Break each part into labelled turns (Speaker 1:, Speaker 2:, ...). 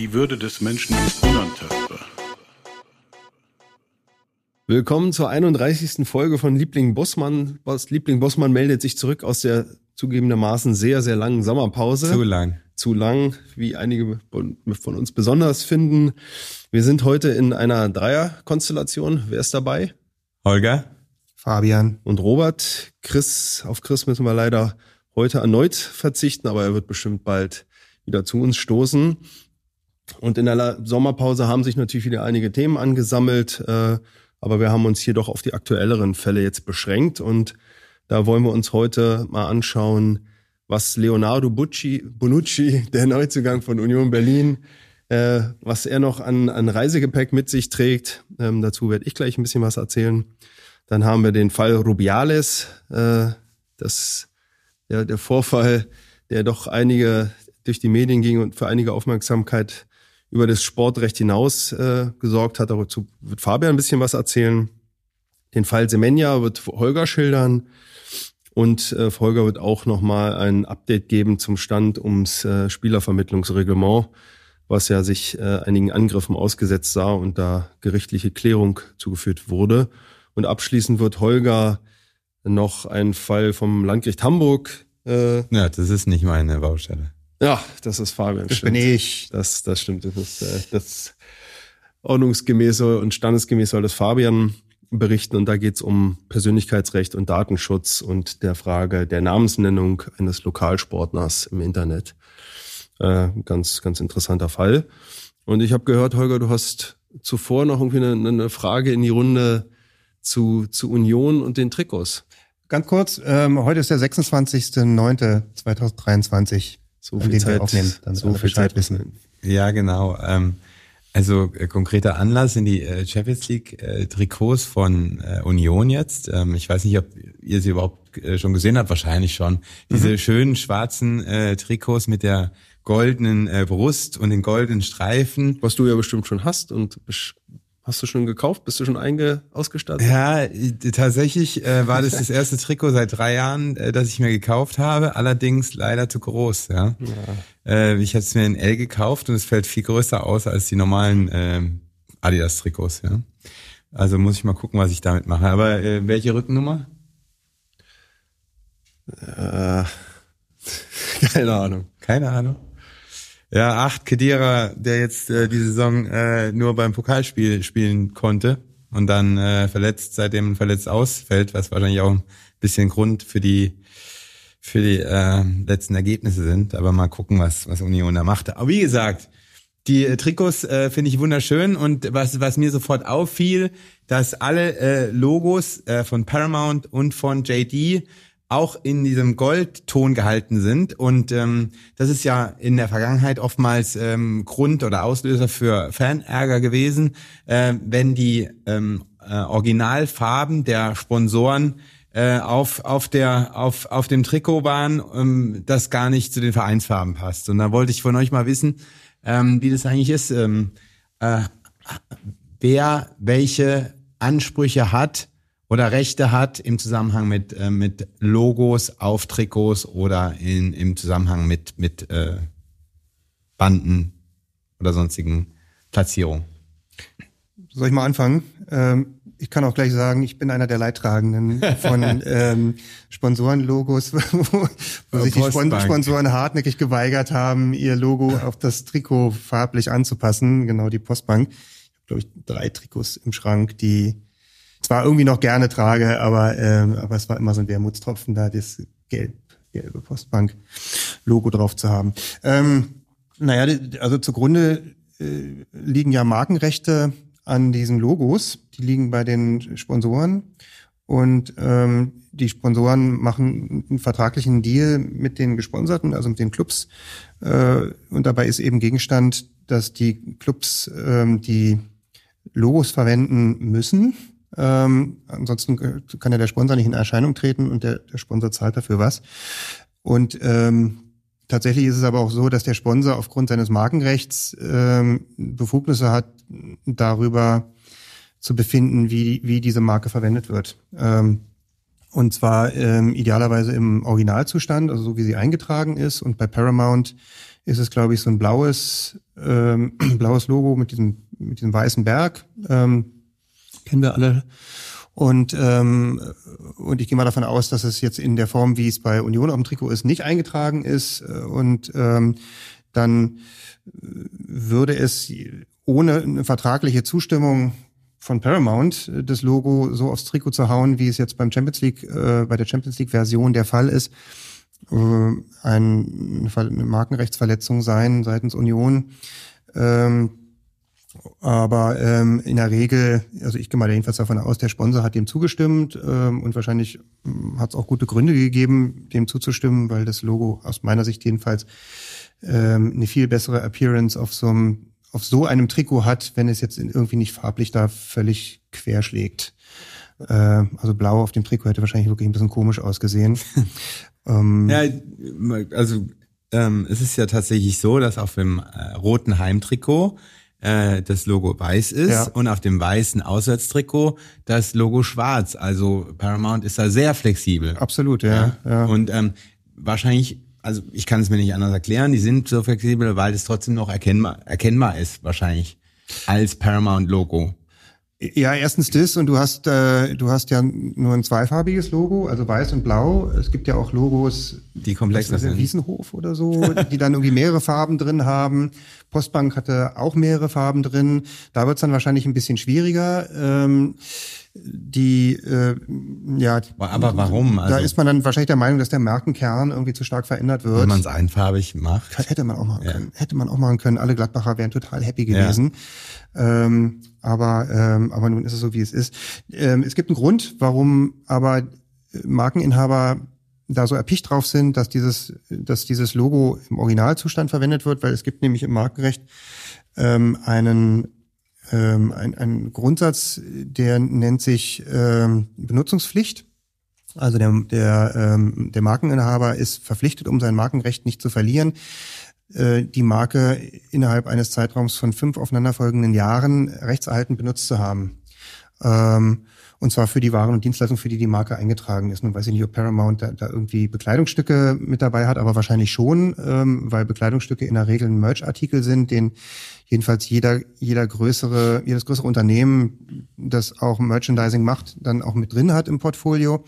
Speaker 1: Die Würde des Menschen ist unantastbar.
Speaker 2: Willkommen zur 31. Folge von Liebling Bossmann. Liebling Bossmann meldet sich zurück aus der zugegebenermaßen sehr, sehr langen Sommerpause.
Speaker 3: Zu lang.
Speaker 2: Zu lang, wie einige von uns besonders finden. Wir sind heute in einer Dreierkonstellation. Wer ist dabei?
Speaker 3: Holger.
Speaker 2: Fabian. Und Robert. Chris, auf Chris müssen wir leider heute erneut verzichten, aber er wird bestimmt bald wieder zu uns stoßen. Und in der Sommerpause haben sich natürlich wieder einige Themen angesammelt, äh, aber wir haben uns hier doch auf die aktuelleren Fälle jetzt beschränkt und da wollen wir uns heute mal anschauen, was Leonardo Bucci, Bonucci, der Neuzugang von Union Berlin, äh, was er noch an, an Reisegepäck mit sich trägt. Ähm, dazu werde ich gleich ein bisschen was erzählen. Dann haben wir den Fall Rubiales, äh, das, ja, der Vorfall, der doch einige durch die Medien ging und für einige Aufmerksamkeit über das Sportrecht hinaus äh, gesorgt hat. Dazu wird Fabian ein bisschen was erzählen. Den Fall Semenya wird Holger schildern. Und äh, Holger wird auch nochmal ein Update geben zum Stand ums äh, Spielervermittlungsreglement, was ja sich äh, einigen Angriffen ausgesetzt sah und da gerichtliche Klärung zugeführt wurde. Und abschließend wird Holger noch einen Fall vom Landgericht Hamburg.
Speaker 3: Äh, ja, das ist nicht meine Baustelle.
Speaker 2: Ja, das ist Fabian.
Speaker 4: Das stimmt. bin ich.
Speaker 2: Das, das stimmt. Das ist äh, das ordnungsgemäße und standesgemäß soll das Fabian berichten und da geht es um Persönlichkeitsrecht und Datenschutz und der Frage der Namensnennung eines Lokalsportlers im Internet. Äh, ganz, ganz interessanter Fall. Und ich habe gehört, Holger, du hast zuvor noch irgendwie eine, eine Frage in die Runde zu, zu Union und den Trikots.
Speaker 4: Ganz kurz, ähm, heute ist der 26.09.2023,
Speaker 2: so viel den Zeit, wir aufnehmen,
Speaker 3: dann so viel Zeit wissen. Ja, genau. Ähm, also äh, konkreter Anlass sind die äh, Champions League äh, Trikots von äh, Union jetzt. Ähm, ich weiß nicht, ob ihr sie überhaupt äh, schon gesehen habt, wahrscheinlich schon. Diese mhm. schönen schwarzen äh, Trikots mit der goldenen äh, Brust und den goldenen Streifen.
Speaker 2: Was du ja bestimmt schon hast und Hast du schon gekauft? Bist du schon einge ausgestattet?
Speaker 3: Ja, tatsächlich äh, war das das erste Trikot seit drei Jahren, äh, das ich mir gekauft habe. Allerdings leider zu groß. Ja. ja. Äh, ich habe es mir in L gekauft und es fällt viel größer aus als die normalen äh, Adidas-Trikots. Ja. Also muss ich mal gucken, was ich damit mache. Aber äh, welche Rückennummer?
Speaker 2: Äh, keine Ahnung.
Speaker 3: Keine Ahnung. Ja, acht Kedira, der jetzt äh, die Saison äh, nur beim Pokalspiel spielen konnte und dann äh, verletzt, seitdem verletzt ausfällt, was wahrscheinlich auch ein bisschen Grund für die für die äh, letzten Ergebnisse sind. Aber mal gucken, was was Union da macht. Aber wie gesagt, die äh, Trikots äh, finde ich wunderschön und was was mir sofort auffiel, dass alle äh, Logos äh, von Paramount und von JD auch in diesem Goldton gehalten sind. Und ähm, das ist ja in der Vergangenheit oftmals ähm, Grund oder Auslöser für Fanärger gewesen, äh, wenn die ähm, äh, Originalfarben der Sponsoren äh, auf auf der auf auf dem Trikot waren, ähm, das gar nicht zu den Vereinsfarben passt. Und da wollte ich von euch mal wissen, ähm, wie das eigentlich ist, ähm, äh, wer welche Ansprüche hat oder Rechte hat im Zusammenhang mit, äh, mit Logos auf Trikots oder in, im Zusammenhang mit, mit äh, Banden oder sonstigen Platzierungen.
Speaker 4: Soll ich mal anfangen? Ähm, ich kann auch gleich sagen, ich bin einer der Leidtragenden von ähm, Sponsorenlogos, wo, wo sich die Sponsoren hartnäckig geweigert haben, ihr Logo auf das Trikot farblich anzupassen. Genau, die Postbank. Ich habe, glaube ich, drei Trikots im Schrank, die zwar irgendwie noch gerne trage, aber, ähm, aber es war immer so ein Wermutstropfen, da das gelb, gelbe Postbank-Logo drauf zu haben. Ähm, naja, also zugrunde äh, liegen ja Markenrechte an diesen Logos. Die liegen bei den Sponsoren. Und ähm, die Sponsoren machen einen vertraglichen Deal mit den Gesponserten, also mit den Clubs. Äh, und dabei ist eben Gegenstand dass die Clubs ähm, die Logos verwenden müssen. Ähm, ansonsten kann ja der Sponsor nicht in Erscheinung treten und der, der Sponsor zahlt dafür was. Und ähm, tatsächlich ist es aber auch so, dass der Sponsor aufgrund seines Markenrechts ähm, Befugnisse hat, darüber zu befinden, wie, wie diese Marke verwendet wird. Ähm, und zwar ähm, idealerweise im Originalzustand, also so wie sie eingetragen ist. Und bei Paramount ist es, glaube ich, so ein blaues, ähm, blaues Logo mit diesem, mit diesem weißen Berg. Ähm, kennen wir alle. Und, ähm, und ich gehe mal davon aus, dass es jetzt in der Form, wie es bei Union auf dem Trikot ist, nicht eingetragen ist. Und ähm, dann würde es ohne eine vertragliche Zustimmung von Paramount das Logo so aufs Trikot zu hauen, wie es jetzt beim Champions League, äh, bei der Champions League Version der Fall ist, äh, ein, eine Markenrechtsverletzung sein seitens Union. Ähm, aber ähm, in der Regel, also ich gehe mal jedenfalls davon aus, der Sponsor hat dem zugestimmt ähm, und wahrscheinlich ähm, hat es auch gute Gründe gegeben, dem zuzustimmen, weil das Logo aus meiner Sicht jedenfalls ähm, eine viel bessere Appearance auf so einem auf so einem Trikot hat, wenn es jetzt irgendwie nicht farblich da völlig querschlägt. Äh, also blau auf dem Trikot hätte wahrscheinlich wirklich ein bisschen komisch ausgesehen.
Speaker 3: ähm, ja, also ähm, es ist ja tatsächlich so, dass auf dem äh, roten Heimtrikot äh, das Logo weiß ist ja. und auf dem weißen Auswärtstrikot das Logo schwarz. Also Paramount ist da sehr flexibel.
Speaker 4: Absolut, ja. ja.
Speaker 3: ja. Und ähm, wahrscheinlich also ich kann es mir nicht anders erklären, die sind so flexibel, weil es trotzdem noch erkennbar, erkennbar ist, wahrscheinlich, als Paramount-Logo.
Speaker 4: Ja, erstens das und du hast äh, du hast ja nur ein zweifarbiges Logo, also weiß und blau. Es gibt ja auch Logos,
Speaker 3: die komplexer sind.
Speaker 4: Wiesenhof oder so, die dann irgendwie mehrere Farben drin haben. Postbank hatte auch mehrere Farben drin. Da wird's dann wahrscheinlich ein bisschen schwieriger. Ähm, die äh, ja
Speaker 3: aber warum?
Speaker 4: also, da ist man dann wahrscheinlich der Meinung dass der Markenkern irgendwie zu stark verändert wird.
Speaker 3: Wenn man es einfarbig macht?
Speaker 4: Hätte man auch machen ja. können. Hätte man auch machen können. Alle Gladbacher wären total happy gewesen. Ja. ähm, aber ähm, aber nun ist es so wie es ist. Ähm, es gibt einen Grund warum aber Markeninhaber da so erpicht drauf sind dass dieses dass dieses Logo im Originalzustand verwendet wird weil es gibt nämlich im Markenrecht ähm, einen ähm, ein, ein Grundsatz, der nennt sich ähm, Benutzungspflicht. Also der, der, ähm, der Markeninhaber ist verpflichtet, um sein Markenrecht nicht zu verlieren, äh, die Marke innerhalb eines Zeitraums von fünf aufeinanderfolgenden Jahren rechtserhaltend benutzt zu haben. Ähm, und zwar für die Waren und Dienstleistungen, für die die Marke eingetragen ist. Nun weiß ich nicht, ob Paramount da, da irgendwie Bekleidungsstücke mit dabei hat, aber wahrscheinlich schon, ähm, weil Bekleidungsstücke in der Regel ein Merch-Artikel sind, den jedenfalls jeder, jeder größere, jedes größere Unternehmen, das auch Merchandising macht, dann auch mit drin hat im Portfolio.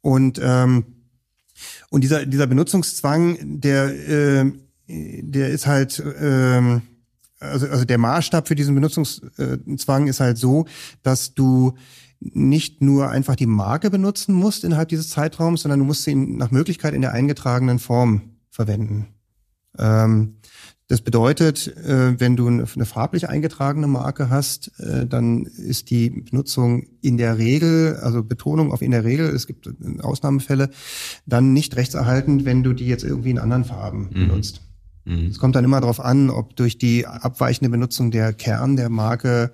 Speaker 4: Und, ähm, und dieser, dieser Benutzungszwang, der, äh, der ist halt, ähm, also, also der Maßstab für diesen Benutzungszwang ist halt so, dass du nicht nur einfach die Marke benutzen musst innerhalb dieses Zeitraums, sondern du musst sie nach Möglichkeit in der eingetragenen Form verwenden. Ähm, das bedeutet, äh, wenn du eine farblich eingetragene Marke hast, äh, dann ist die Benutzung in der Regel, also Betonung auf in der Regel, es gibt Ausnahmefälle, dann nicht rechtserhaltend, wenn du die jetzt irgendwie in anderen Farben mhm. benutzt. Mhm. Es kommt dann immer darauf an, ob durch die abweichende Benutzung der Kern der Marke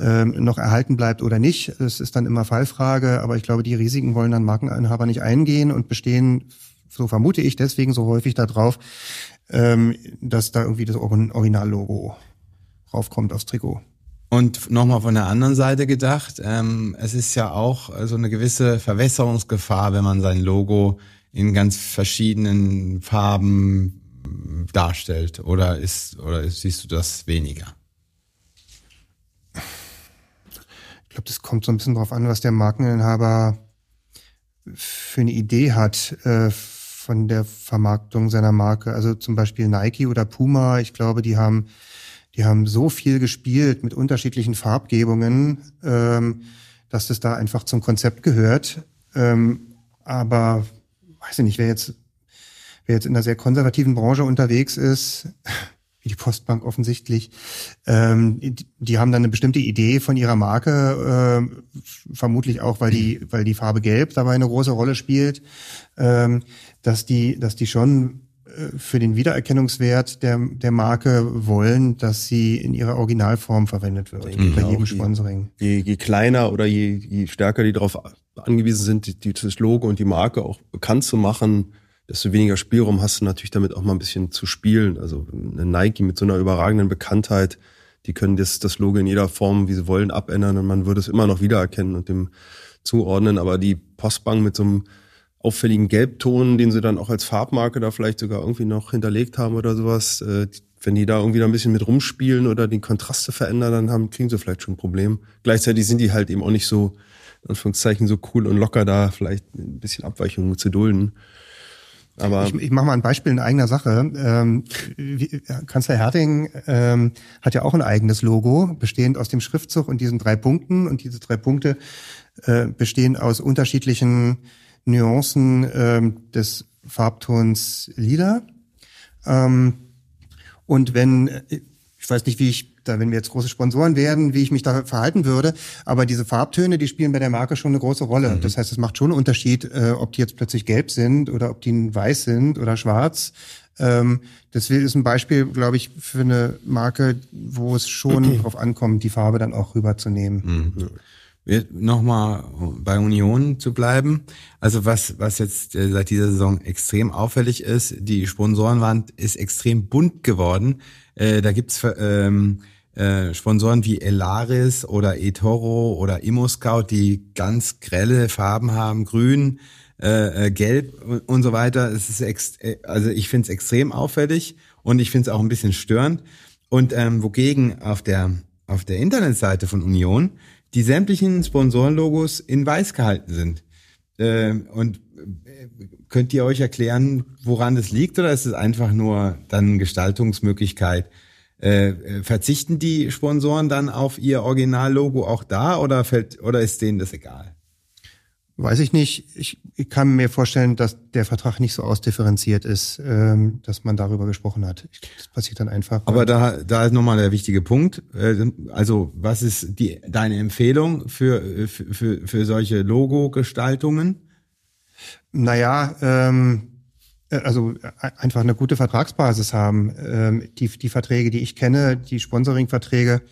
Speaker 4: ähm, noch erhalten bleibt oder nicht. Das ist dann immer Fallfrage, aber ich glaube, die Risiken wollen dann Markeninhaber nicht eingehen und bestehen, so vermute ich, deswegen so häufig darauf, ähm, dass da irgendwie das Originallogo raufkommt aufs Trikot.
Speaker 3: Und nochmal von der anderen Seite gedacht, ähm, es ist ja auch so eine gewisse Verwässerungsgefahr, wenn man sein Logo in ganz verschiedenen Farben darstellt. Oder ist, oder siehst du das weniger?
Speaker 4: Glaube, das kommt so ein bisschen drauf an, was der Markeninhaber für eine Idee hat äh, von der Vermarktung seiner Marke. Also zum Beispiel Nike oder Puma, ich glaube, die haben, die haben so viel gespielt mit unterschiedlichen Farbgebungen, ähm, dass das da einfach zum Konzept gehört. Ähm, aber weiß ich nicht, wer jetzt, wer jetzt in einer sehr konservativen Branche unterwegs ist, wie die Postbank offensichtlich. Ähm, die, die, haben dann eine bestimmte Idee von ihrer Marke, äh, vermutlich auch, weil die, weil die Farbe Gelb dabei eine große Rolle spielt, ähm, dass die, dass die schon äh, für den Wiedererkennungswert der, der Marke wollen, dass sie in ihrer Originalform verwendet wird,
Speaker 2: Mhm.
Speaker 4: bei jedem Sponsoring.
Speaker 2: Je, je kleiner oder je, je stärker die darauf angewiesen sind, die, die, das Logo und die Marke auch bekannt zu machen, desto weniger Spielraum hast du natürlich damit auch mal ein bisschen zu spielen. Also eine Nike mit so einer überragenden Bekanntheit, die können das, das Logo in jeder Form, wie sie wollen, abändern und man würde es immer noch wiedererkennen und dem zuordnen. Aber die Postbank mit so einem auffälligen Gelbton, den sie dann auch als Farbmarke da vielleicht sogar irgendwie noch hinterlegt haben oder sowas, äh, wenn die da irgendwie da ein bisschen mit rumspielen oder die Kontraste verändern, dann haben, kriegen sie vielleicht schon ein Problem. Gleichzeitig sind die halt eben auch nicht so, in Anführungszeichen, so cool und locker da, vielleicht ein bisschen Abweichungen zu dulden. Aber
Speaker 4: Ich, ich mache mal ein Beispiel in eigener Sache. Ähm, wie, Kanzler Herting ähm, hat ja auch ein eigenes Logo, bestehend aus dem Schriftzug und diesen drei Punkten. Und diese drei Punkte äh, bestehen aus unterschiedlichen Nuancen ähm, des Farbtons Lila. Ähm, und wenn, äh, ich weiß nicht, wie ich da, wenn wir jetzt große Sponsoren werden, wie ich mich da verhalten würde, aber diese Farbtöne, die spielen bei der Marke schon eine große Rolle. Das heißt, es macht schon einen Unterschied, äh, ob die jetzt plötzlich gelb sind oder ob die weiß sind oder schwarz. Ähm, das ist ein Beispiel, glaube ich, für eine Marke, wo es schon drauf ankommt, die Farbe dann auch rüberzunehmen.
Speaker 3: Wir- Nochmal bei Union zu bleiben. Also was, was jetzt äh, seit dieser Saison extrem auffällig ist, die Sponsorenwand ist extrem bunt geworden. Äh, da gibt's ähm, äh, Sponsoren wie Elaris oder eToro oder ImmoScout, die ganz grelle Farben haben, grün, äh, äh, gelb und, und so weiter. Es ist ex äh, also ich finde es extrem auffällig und ich finde es auch ein bisschen störend. Und ähm, wogegen auf der auf der Internetseite von Union die sämtlichen Sponsorenlogos in weiß gehalten sind. Ähm, und äh, könnt ihr euch erklären, woran das liegt oder ist es einfach nur dann Gestaltungsmöglichkeit? Äh, äh, verzichten die Sponsoren dann auf ihr Originallogo auch da oder fällt oder ist denen das egal?
Speaker 4: Weiß ich nicht. Ich, ich kann mir vorstellen, dass der Vertrag nicht so ausdifferenziert ist, ähm, dass man darüber gesprochen hat. Ich, das passiert dann einfach.
Speaker 3: Aber da, da ist nochmal der wichtige Punkt. Äh, Also, was ist die, deine Empfehlung für, für, für, für solche Logo-Gestaltungen?
Speaker 4: Naja, ähm, äh, also äh, einfach eine gute Vertragsbasis haben. Ähm, die, die Verträge, die ich kenne, die Sponsoring-Verträge,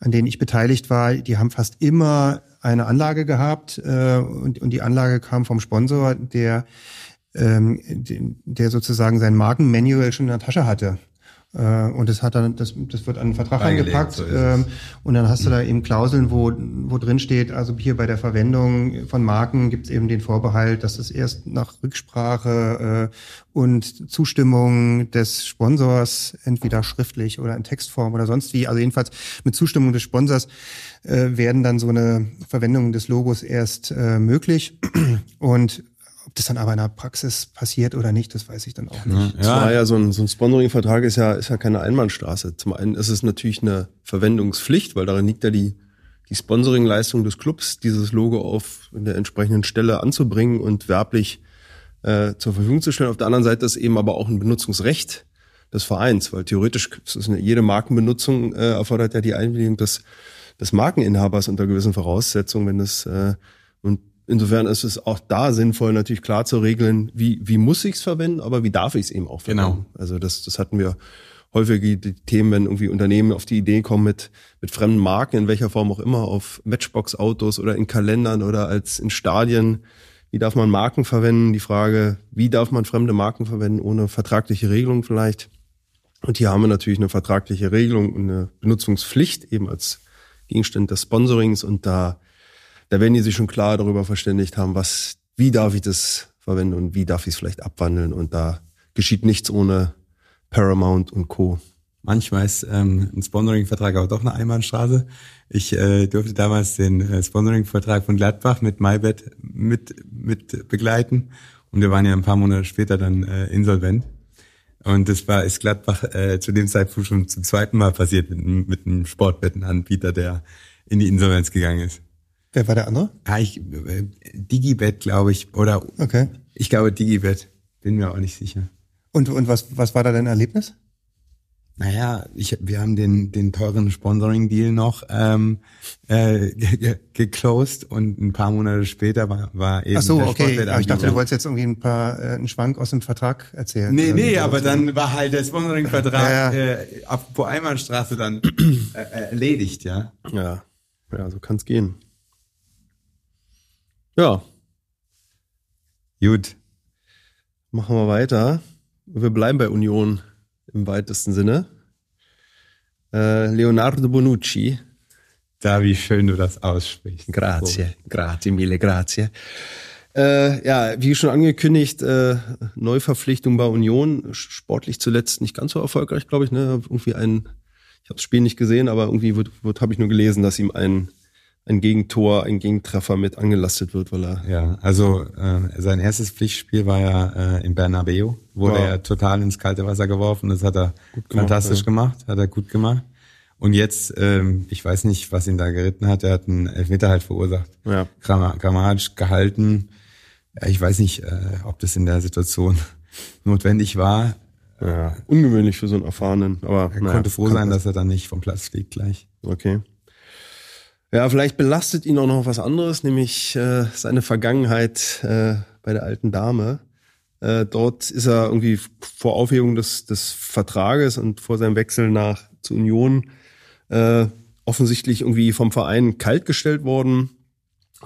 Speaker 4: an denen ich beteiligt war, die haben fast immer eine Anlage gehabt äh, und, und die Anlage kam vom Sponsor, der, ähm, der sozusagen sein Markenmanual schon in der Tasche hatte. Äh, Und das hat dann, das, das wird an einen Vertrag
Speaker 3: Beigelegt,
Speaker 4: angepackt.
Speaker 3: so
Speaker 4: ähm, und dann hast du da eben Klauseln, wo, wo drin steht, also hier bei der Verwendung von Marken gibt es eben den Vorbehalt, dass es erst nach Rücksprache äh, und Zustimmung des Sponsors, entweder schriftlich oder in Textform oder sonst wie, also jedenfalls mit Zustimmung des Sponsors, äh, werden dann so eine Verwendung des Logos erst möglich. Und ob das dann aber in der Praxis passiert oder nicht, das weiß ich dann auch nicht.
Speaker 2: Das war ja so ein, so ein Sponsoring-Vertrag ist ja, ist ja keine Einbahnstraße. Zum einen ist es natürlich eine Verwendungspflicht, weil darin liegt ja die, die Sponsoring-Leistung des Clubs, dieses Logo auf der entsprechenden Stelle anzubringen und werblich äh, zur Verfügung zu stellen. Auf der anderen Seite ist eben aber auch ein Benutzungsrecht des Vereins, weil theoretisch ist eine, jede Markenbenutzung äh, erfordert ja die Einwilligung des, des Markeninhabers unter gewissen Voraussetzungen, wenn es äh, und insofern ist es auch da sinnvoll, natürlich klar zu regeln, wie, wie muss ich es verwenden, aber wie darf ich es eben auch verwenden.
Speaker 3: Genau.
Speaker 2: Also das, das hatten wir häufig die, Themen, wenn irgendwie Unternehmen auf die Idee kommen mit, mit fremden Marken, in welcher Form auch immer, auf Matchbox-Autos oder in Kalendern oder als in Stadien. Wie darf man Marken verwenden? Die Frage, wie darf man fremde Marken verwenden, ohne vertragliche Regelung vielleicht? Und hier haben wir natürlich eine vertragliche Regelung und eine Benutzungspflicht eben als Gegenstand des Sponsorings und da, da werden die sich schon klar darüber verständigt haben, was, wie darf ich das verwenden und wie darf ich es vielleicht abwandeln und da geschieht nichts ohne Paramount und Co.
Speaker 3: Manchmal ist ähm, ein Sponsoring-Vertrag aber doch eine Einbahnstraße. Ich äh, durfte damals den äh, Sponsoring-Vertrag von Gladbach mit MyBet mit, mit begleiten und wir waren ja ein paar Monate später dann äh, insolvent. Und das war ist Gladbach äh, zu dem Zeitpunkt schon zum zweiten Mal passiert mit, mit einem Sportwettenanbieter, der in die Insolvenz gegangen ist.
Speaker 4: Wer war der andere?
Speaker 3: Ja, ich, äh, Digibet, glaube ich, oder
Speaker 4: Okay.
Speaker 3: ich glaube Digibet, bin mir auch nicht sicher.
Speaker 4: Und, und was, was war da dein Erlebnis?
Speaker 3: Naja, ich, wir haben den, den teuren Sponsoring-Deal noch ähm, äh, geclosed und ein paar Monate später war, war eben
Speaker 4: Ach so, okay. Aber ich dachte, du wolltest jetzt irgendwie ein paar äh, einen Schwank aus dem Vertrag erzählen.
Speaker 3: Nee, nee, aber dann war halt der Sponsoring-Vertrag ja, ja. äh, auf Einbahnstraße dann äh, erledigt, ja.
Speaker 2: Ja, ja, so kann's gehen. Ja. Gut. Machen wir weiter. Wir bleiben bei Union im weitesten Sinne. Äh, Leonardo Bonucci.
Speaker 3: Da, wie schön du das aussprichst.
Speaker 2: Grazie, oh. grazie, mille grazie. Äh, ja, wie schon angekündigt, äh, Neuverpflichtung bei Union, sportlich zuletzt nicht ganz so erfolgreich, glaube ich. Ne? Irgendwie ein, ich habe das Spiel nicht gesehen, aber irgendwie wird, wird habe ich nur gelesen, dass ihm ein ein Gegentor, ein Gegentreffer mit angelastet wird, weil er.
Speaker 3: Ja, also äh, sein erstes Pflichtspiel war ja äh, in Bernabeu, wurde ja. er total ins kalte Wasser geworfen. Das hat er gemacht, fantastisch ja. gemacht, hat er gut gemacht. Und jetzt, ähm, ich weiß nicht, was ihn da geritten hat, er hat einen Elfmeter halt verursacht. Ja. Grammatisch gehalten. Ja, ich weiß nicht, äh, ob das in der Situation notwendig war.
Speaker 2: Ja, ungewöhnlich für so einen erfahrenen, aber
Speaker 3: er naja, konnte froh sein, dass er dann nicht vom Platz fliegt gleich.
Speaker 2: Okay. Ja, vielleicht belastet ihn auch noch was anderes, nämlich äh, seine Vergangenheit äh, bei der alten Dame. Äh, dort ist er irgendwie vor Aufhebung des, des Vertrages und vor seinem Wechsel nach zur Union äh, offensichtlich irgendwie vom Verein kaltgestellt worden.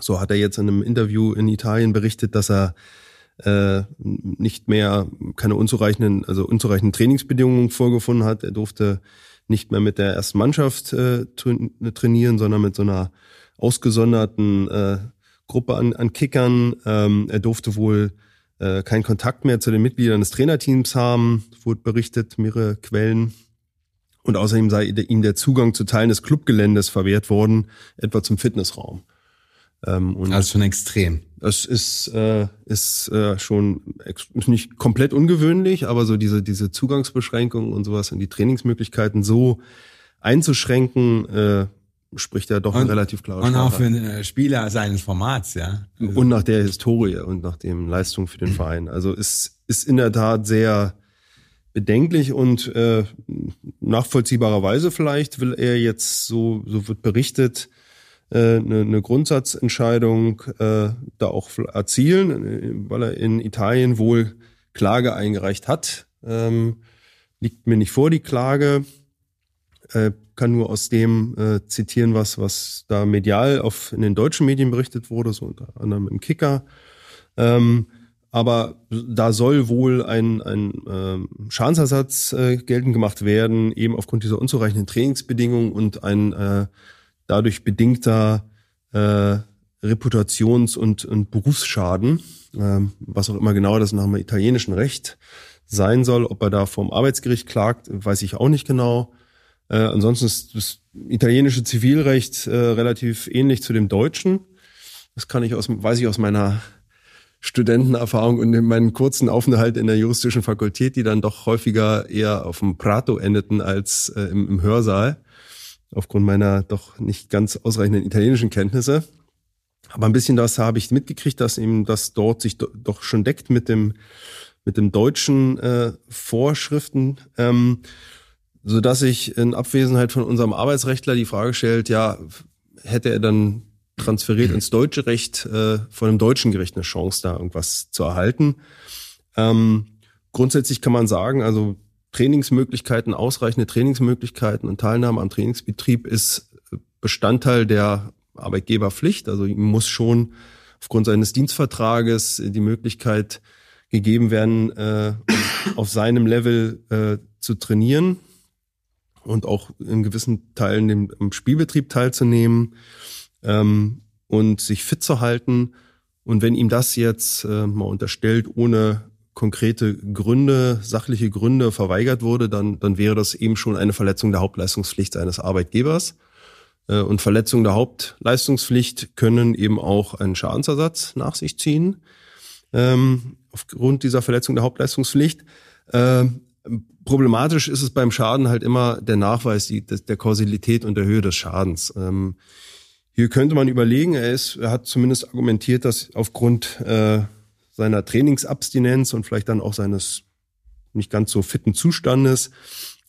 Speaker 2: So hat er jetzt in einem Interview in Italien berichtet, dass er äh, nicht mehr keine unzureichenden, also unzureichenden Trainingsbedingungen vorgefunden hat. Er durfte nicht mehr mit der ersten Mannschaft äh, trainieren, sondern mit so einer ausgesonderten äh, Gruppe an, an Kickern. Ähm, er durfte wohl äh, keinen Kontakt mehr zu den Mitgliedern des Trainerteams haben, wurde berichtet, mehrere Quellen. Und außerdem sei ihm der Zugang zu Teilen des Clubgeländes verwehrt worden, etwa zum Fitnessraum.
Speaker 3: Ähm, und also schon extrem.
Speaker 2: Das ist, äh, ist äh, schon nicht komplett ungewöhnlich, aber so diese, diese Zugangsbeschränkungen und sowas und die Trainingsmöglichkeiten so einzuschränken, äh, spricht ja doch und, relativ klare
Speaker 3: Und auch für einen äh, Spieler seines Formats, ja.
Speaker 2: Also und nach der Historie und nach dem Leistung für den Verein. Also ist, ist in der Tat sehr bedenklich und äh, nachvollziehbarerweise vielleicht will er jetzt, so, so wird berichtet, eine, eine Grundsatzentscheidung äh, da auch erzielen, äh, weil er in Italien wohl Klage eingereicht hat. Ähm, liegt mir nicht vor, die Klage. Äh, kann nur aus dem äh, zitieren, was, was da medial auf, in den deutschen Medien berichtet wurde, so unter anderem im Kicker. Ähm, aber da soll wohl ein, ein ähm, Schadensersatz äh, geltend gemacht werden, eben aufgrund dieser unzureichenden Trainingsbedingungen und ein äh, dadurch bedingter äh, Reputations- und, und Berufsschaden, äh, was auch immer genau das nach dem italienischen Recht sein soll. Ob er da vom Arbeitsgericht klagt, weiß ich auch nicht genau. Äh, ansonsten ist das italienische Zivilrecht äh, relativ ähnlich zu dem deutschen. Das kann ich aus, weiß ich aus meiner Studentenerfahrung und in meinen kurzen Aufenthalt in der juristischen Fakultät, die dann doch häufiger eher auf dem Prato endeten als äh, im, im Hörsaal aufgrund meiner doch nicht ganz ausreichenden italienischen Kenntnisse. Aber ein bisschen das habe ich mitgekriegt, dass eben das dort sich doch schon deckt mit dem mit dem deutschen äh, Vorschriften, ähm, so dass ich in Abwesenheit von unserem Arbeitsrechtler die Frage stellt, ja, hätte er dann transferiert ins deutsche Recht äh, von einem deutschen Gericht eine Chance, da irgendwas zu erhalten? Ähm, grundsätzlich kann man sagen, also Trainingsmöglichkeiten, ausreichende Trainingsmöglichkeiten und Teilnahme am Trainingsbetrieb ist Bestandteil der Arbeitgeberpflicht. Also ihm muss schon aufgrund seines Dienstvertrages die Möglichkeit gegeben werden, äh, auf seinem Level äh, zu trainieren und auch in gewissen Teilen im, Spielbetrieb teilzunehmen ähm, und sich fit zu halten. Und wenn ihm das jetzt äh, mal unterstellt, ohne konkrete Gründe, sachliche Gründe verweigert wurde, dann, dann wäre das eben schon eine Verletzung der Hauptleistungspflicht eines Arbeitgebers. Äh, und Verletzungen der Hauptleistungspflicht können eben auch einen Schadensersatz nach sich ziehen, ähm, aufgrund dieser Verletzung der Hauptleistungspflicht. Ähm, problematisch ist es beim Schaden halt immer der Nachweis der Kausalität und der Höhe des Schadens. Ähm, hier könnte man überlegen, er, ist, er hat zumindest argumentiert, dass aufgrund äh, seiner Trainingsabstinenz und vielleicht dann auch seines nicht ganz so fitten Zustandes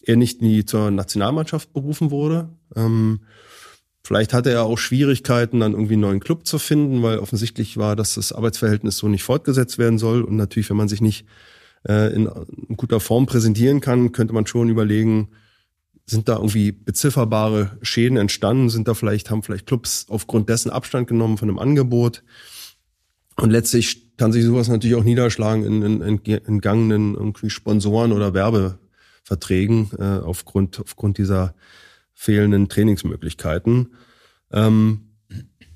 Speaker 2: er nicht nie zur Nationalmannschaft berufen wurde. Ähm, vielleicht hatte er auch Schwierigkeiten, dann irgendwie einen neuen Club zu finden, weil offensichtlich war, dass das Arbeitsverhältnis so nicht fortgesetzt werden soll. Und natürlich, wenn man sich nicht äh, in, in guter Form präsentieren kann, könnte man schon überlegen, sind da irgendwie bezifferbare Schäden entstanden? Sind da vielleicht, haben vielleicht Clubs aufgrund dessen Abstand genommen von einem Angebot? Und letztlich kann sich sowas natürlich auch niederschlagen in, in, in entgangenen irgendwie Sponsoren oder Werbeverträgen äh, aufgrund, aufgrund dieser fehlenden Trainingsmöglichkeiten. Ähm,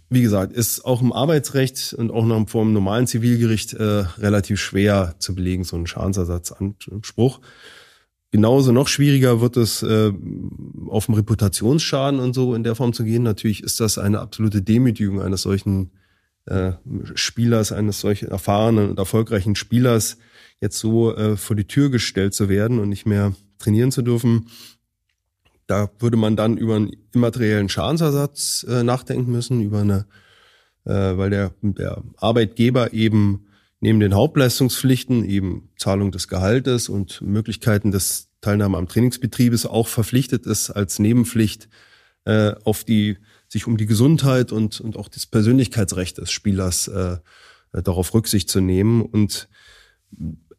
Speaker 2: wie gesagt, ist auch im Arbeitsrecht und auch noch vor dem normalen Zivilgericht äh, relativ schwer zu belegen, so ein Schadensersatzanspruch. Genauso noch schwieriger wird es, äh, auf dem Reputationsschaden und so in der Form zu gehen. Natürlich ist das eine absolute Demütigung eines solchen äh, Spielers, eines solchen erfahrenen und erfolgreichen Spielers, jetzt so äh, vor die Tür gestellt zu werden und nicht mehr trainieren zu dürfen. Da würde man dann über einen immateriellen Schadensersatz äh, nachdenken müssen, über eine, weil der, der Arbeitgeber eben neben den Hauptleistungspflichten, eben Zahlung des Gehaltes und Möglichkeiten des Teilnahme am Trainingsbetriebes auch verpflichtet ist, als Nebenpflicht äh, auf die sich um die Gesundheit und, und auch das Persönlichkeitsrecht des Spielers äh, darauf Rücksicht zu nehmen. Und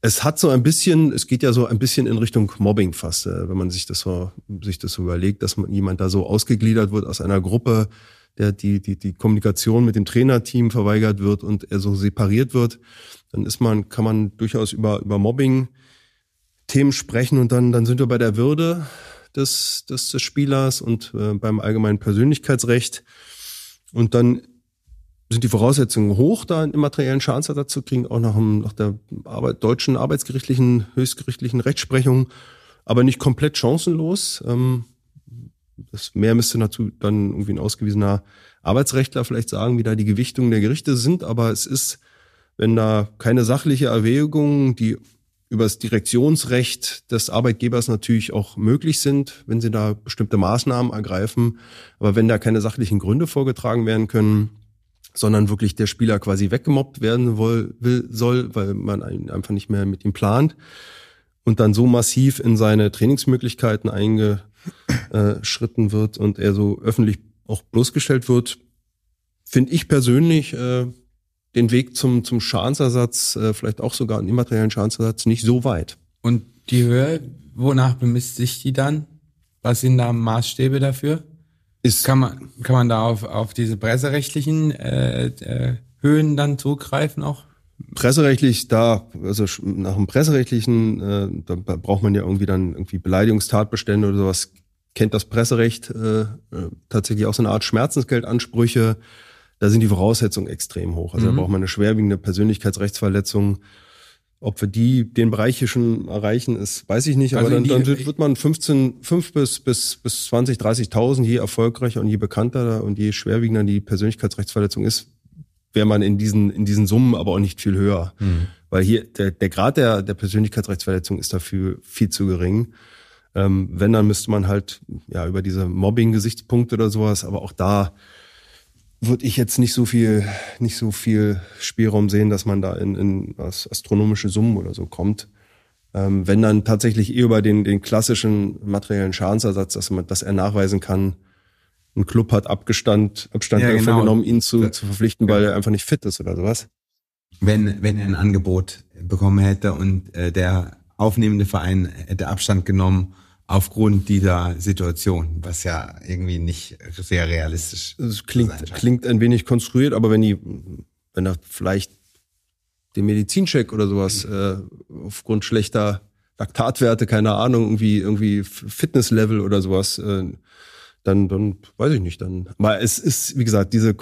Speaker 2: es hat so ein bisschen, es geht ja so ein bisschen in Richtung Mobbing fast, äh, wenn man sich das so, sich das so überlegt, dass man jemand da so ausgegliedert wird aus einer Gruppe, der die, die, die Kommunikation mit dem Trainerteam verweigert wird und er so separiert wird, dann ist man, kann man durchaus über, über Mobbing Themen sprechen und dann, dann sind wir bei der Würde des, des, des Spielers und äh, beim allgemeinen Persönlichkeitsrecht. Und dann sind die Voraussetzungen hoch, da einen immateriellen Schadensersatz zu kriegen, auch nach, dem, nach der Arbeit, deutschen arbeitsgerichtlichen, höchstgerichtlichen Rechtsprechung, aber nicht komplett chancenlos. Ähm, das mehr müsste dazu dann irgendwie ein ausgewiesener Arbeitsrechtler vielleicht sagen, wie da die Gewichtungen der Gerichte sind, aber es ist, wenn da keine sachliche Erwägung, die über das Direktionsrecht des Arbeitgebers natürlich auch möglich sind, wenn sie da bestimmte Maßnahmen ergreifen. Aber wenn da keine sachlichen Gründe vorgetragen werden können, sondern wirklich der Spieler quasi weggemobbt werden will, soll, weil man einfach nicht mehr mit ihm plant und dann so massiv in seine Trainingsmöglichkeiten eingeschritten wird und er so öffentlich auch bloßgestellt wird, finde ich persönlich äh, den Weg zum, zum Schadensersatz, äh, vielleicht auch sogar einen immateriellen Schadensersatz, nicht so weit.
Speaker 3: Und die Höhe, wonach bemisst sich die dann? Was sind da Maßstäbe dafür? Ist kann man kann man da auf, auf diese presserechtlichen äh, äh, Höhen dann zugreifen auch?
Speaker 2: Presserechtlich da, also nach dem presserechtlichen, äh, da braucht man ja irgendwie dann irgendwie Beleidigungstatbestände oder sowas. Kennt das Presserecht äh, äh, tatsächlich auch so eine Art Schmerzensgeldansprüche da sind die Voraussetzungen extrem hoch. Also mhm. da braucht man eine schwerwiegende Persönlichkeitsrechtsverletzung. Ob wir die, den Bereich hier schon erreichen, ist, weiß ich nicht. Also aber dann, dann wird man 15, 5 bis, bis, bis 20, 30.000, je erfolgreicher und je bekannter und je schwerwiegender die Persönlichkeitsrechtsverletzung ist, wäre man in diesen, in diesen Summen aber auch nicht viel höher. Mhm. Weil hier, der, der Grad der, der Persönlichkeitsrechtsverletzung ist dafür viel zu gering. Ähm, wenn, dann müsste man halt, ja, über diese Mobbing-Gesichtspunkte oder sowas, aber auch da, würde ich jetzt nicht so viel, nicht so viel Spielraum sehen, dass man da in, in astronomische Summen oder so kommt. Ähm, wenn dann tatsächlich eh über den, den klassischen materiellen Schadensersatz, dass man, dass er nachweisen kann, ein Club hat Abgestand, Abstand ja, genau. genommen, ihn zu, zu verpflichten, weil er einfach nicht fit ist oder sowas.
Speaker 3: Wenn, wenn er ein Angebot bekommen hätte und äh, der aufnehmende Verein hätte Abstand genommen aufgrund dieser Situation, was ja irgendwie nicht sehr realistisch
Speaker 2: es klingt klingt ein wenig konstruiert, aber wenn die wenn er vielleicht den Medizincheck oder sowas äh, aufgrund schlechter Laktatwerte, keine Ahnung, irgendwie irgendwie Fitnesslevel oder sowas, äh, dann dann weiß ich nicht, dann. Aber es ist wie gesagt diese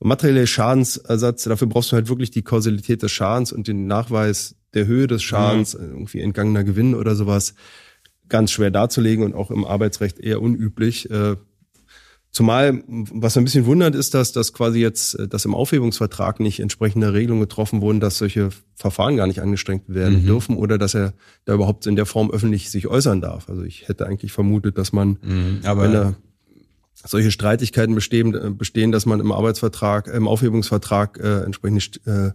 Speaker 2: materielle Schadensersatz. Dafür brauchst du halt wirklich die Kausalität des Schadens und den Nachweis der Höhe des Schadens, mhm. irgendwie entgangener Gewinn oder sowas ganz schwer darzulegen und auch im Arbeitsrecht eher unüblich. Äh, zumal, was ein bisschen wundert, ist, dass, dass quasi jetzt, äh, dass im Aufhebungsvertrag nicht entsprechende Regelungen getroffen wurden, dass solche Verfahren gar nicht angestrengt werden mhm. dürfen oder dass er da überhaupt in der Form öffentlich sich äußern darf. Also ich hätte eigentlich vermutet, dass man, mhm, aber wenn er solche Streitigkeiten bestehen, äh, bestehen, dass man im Arbeitsvertrag, im Aufhebungsvertrag äh, entsprechende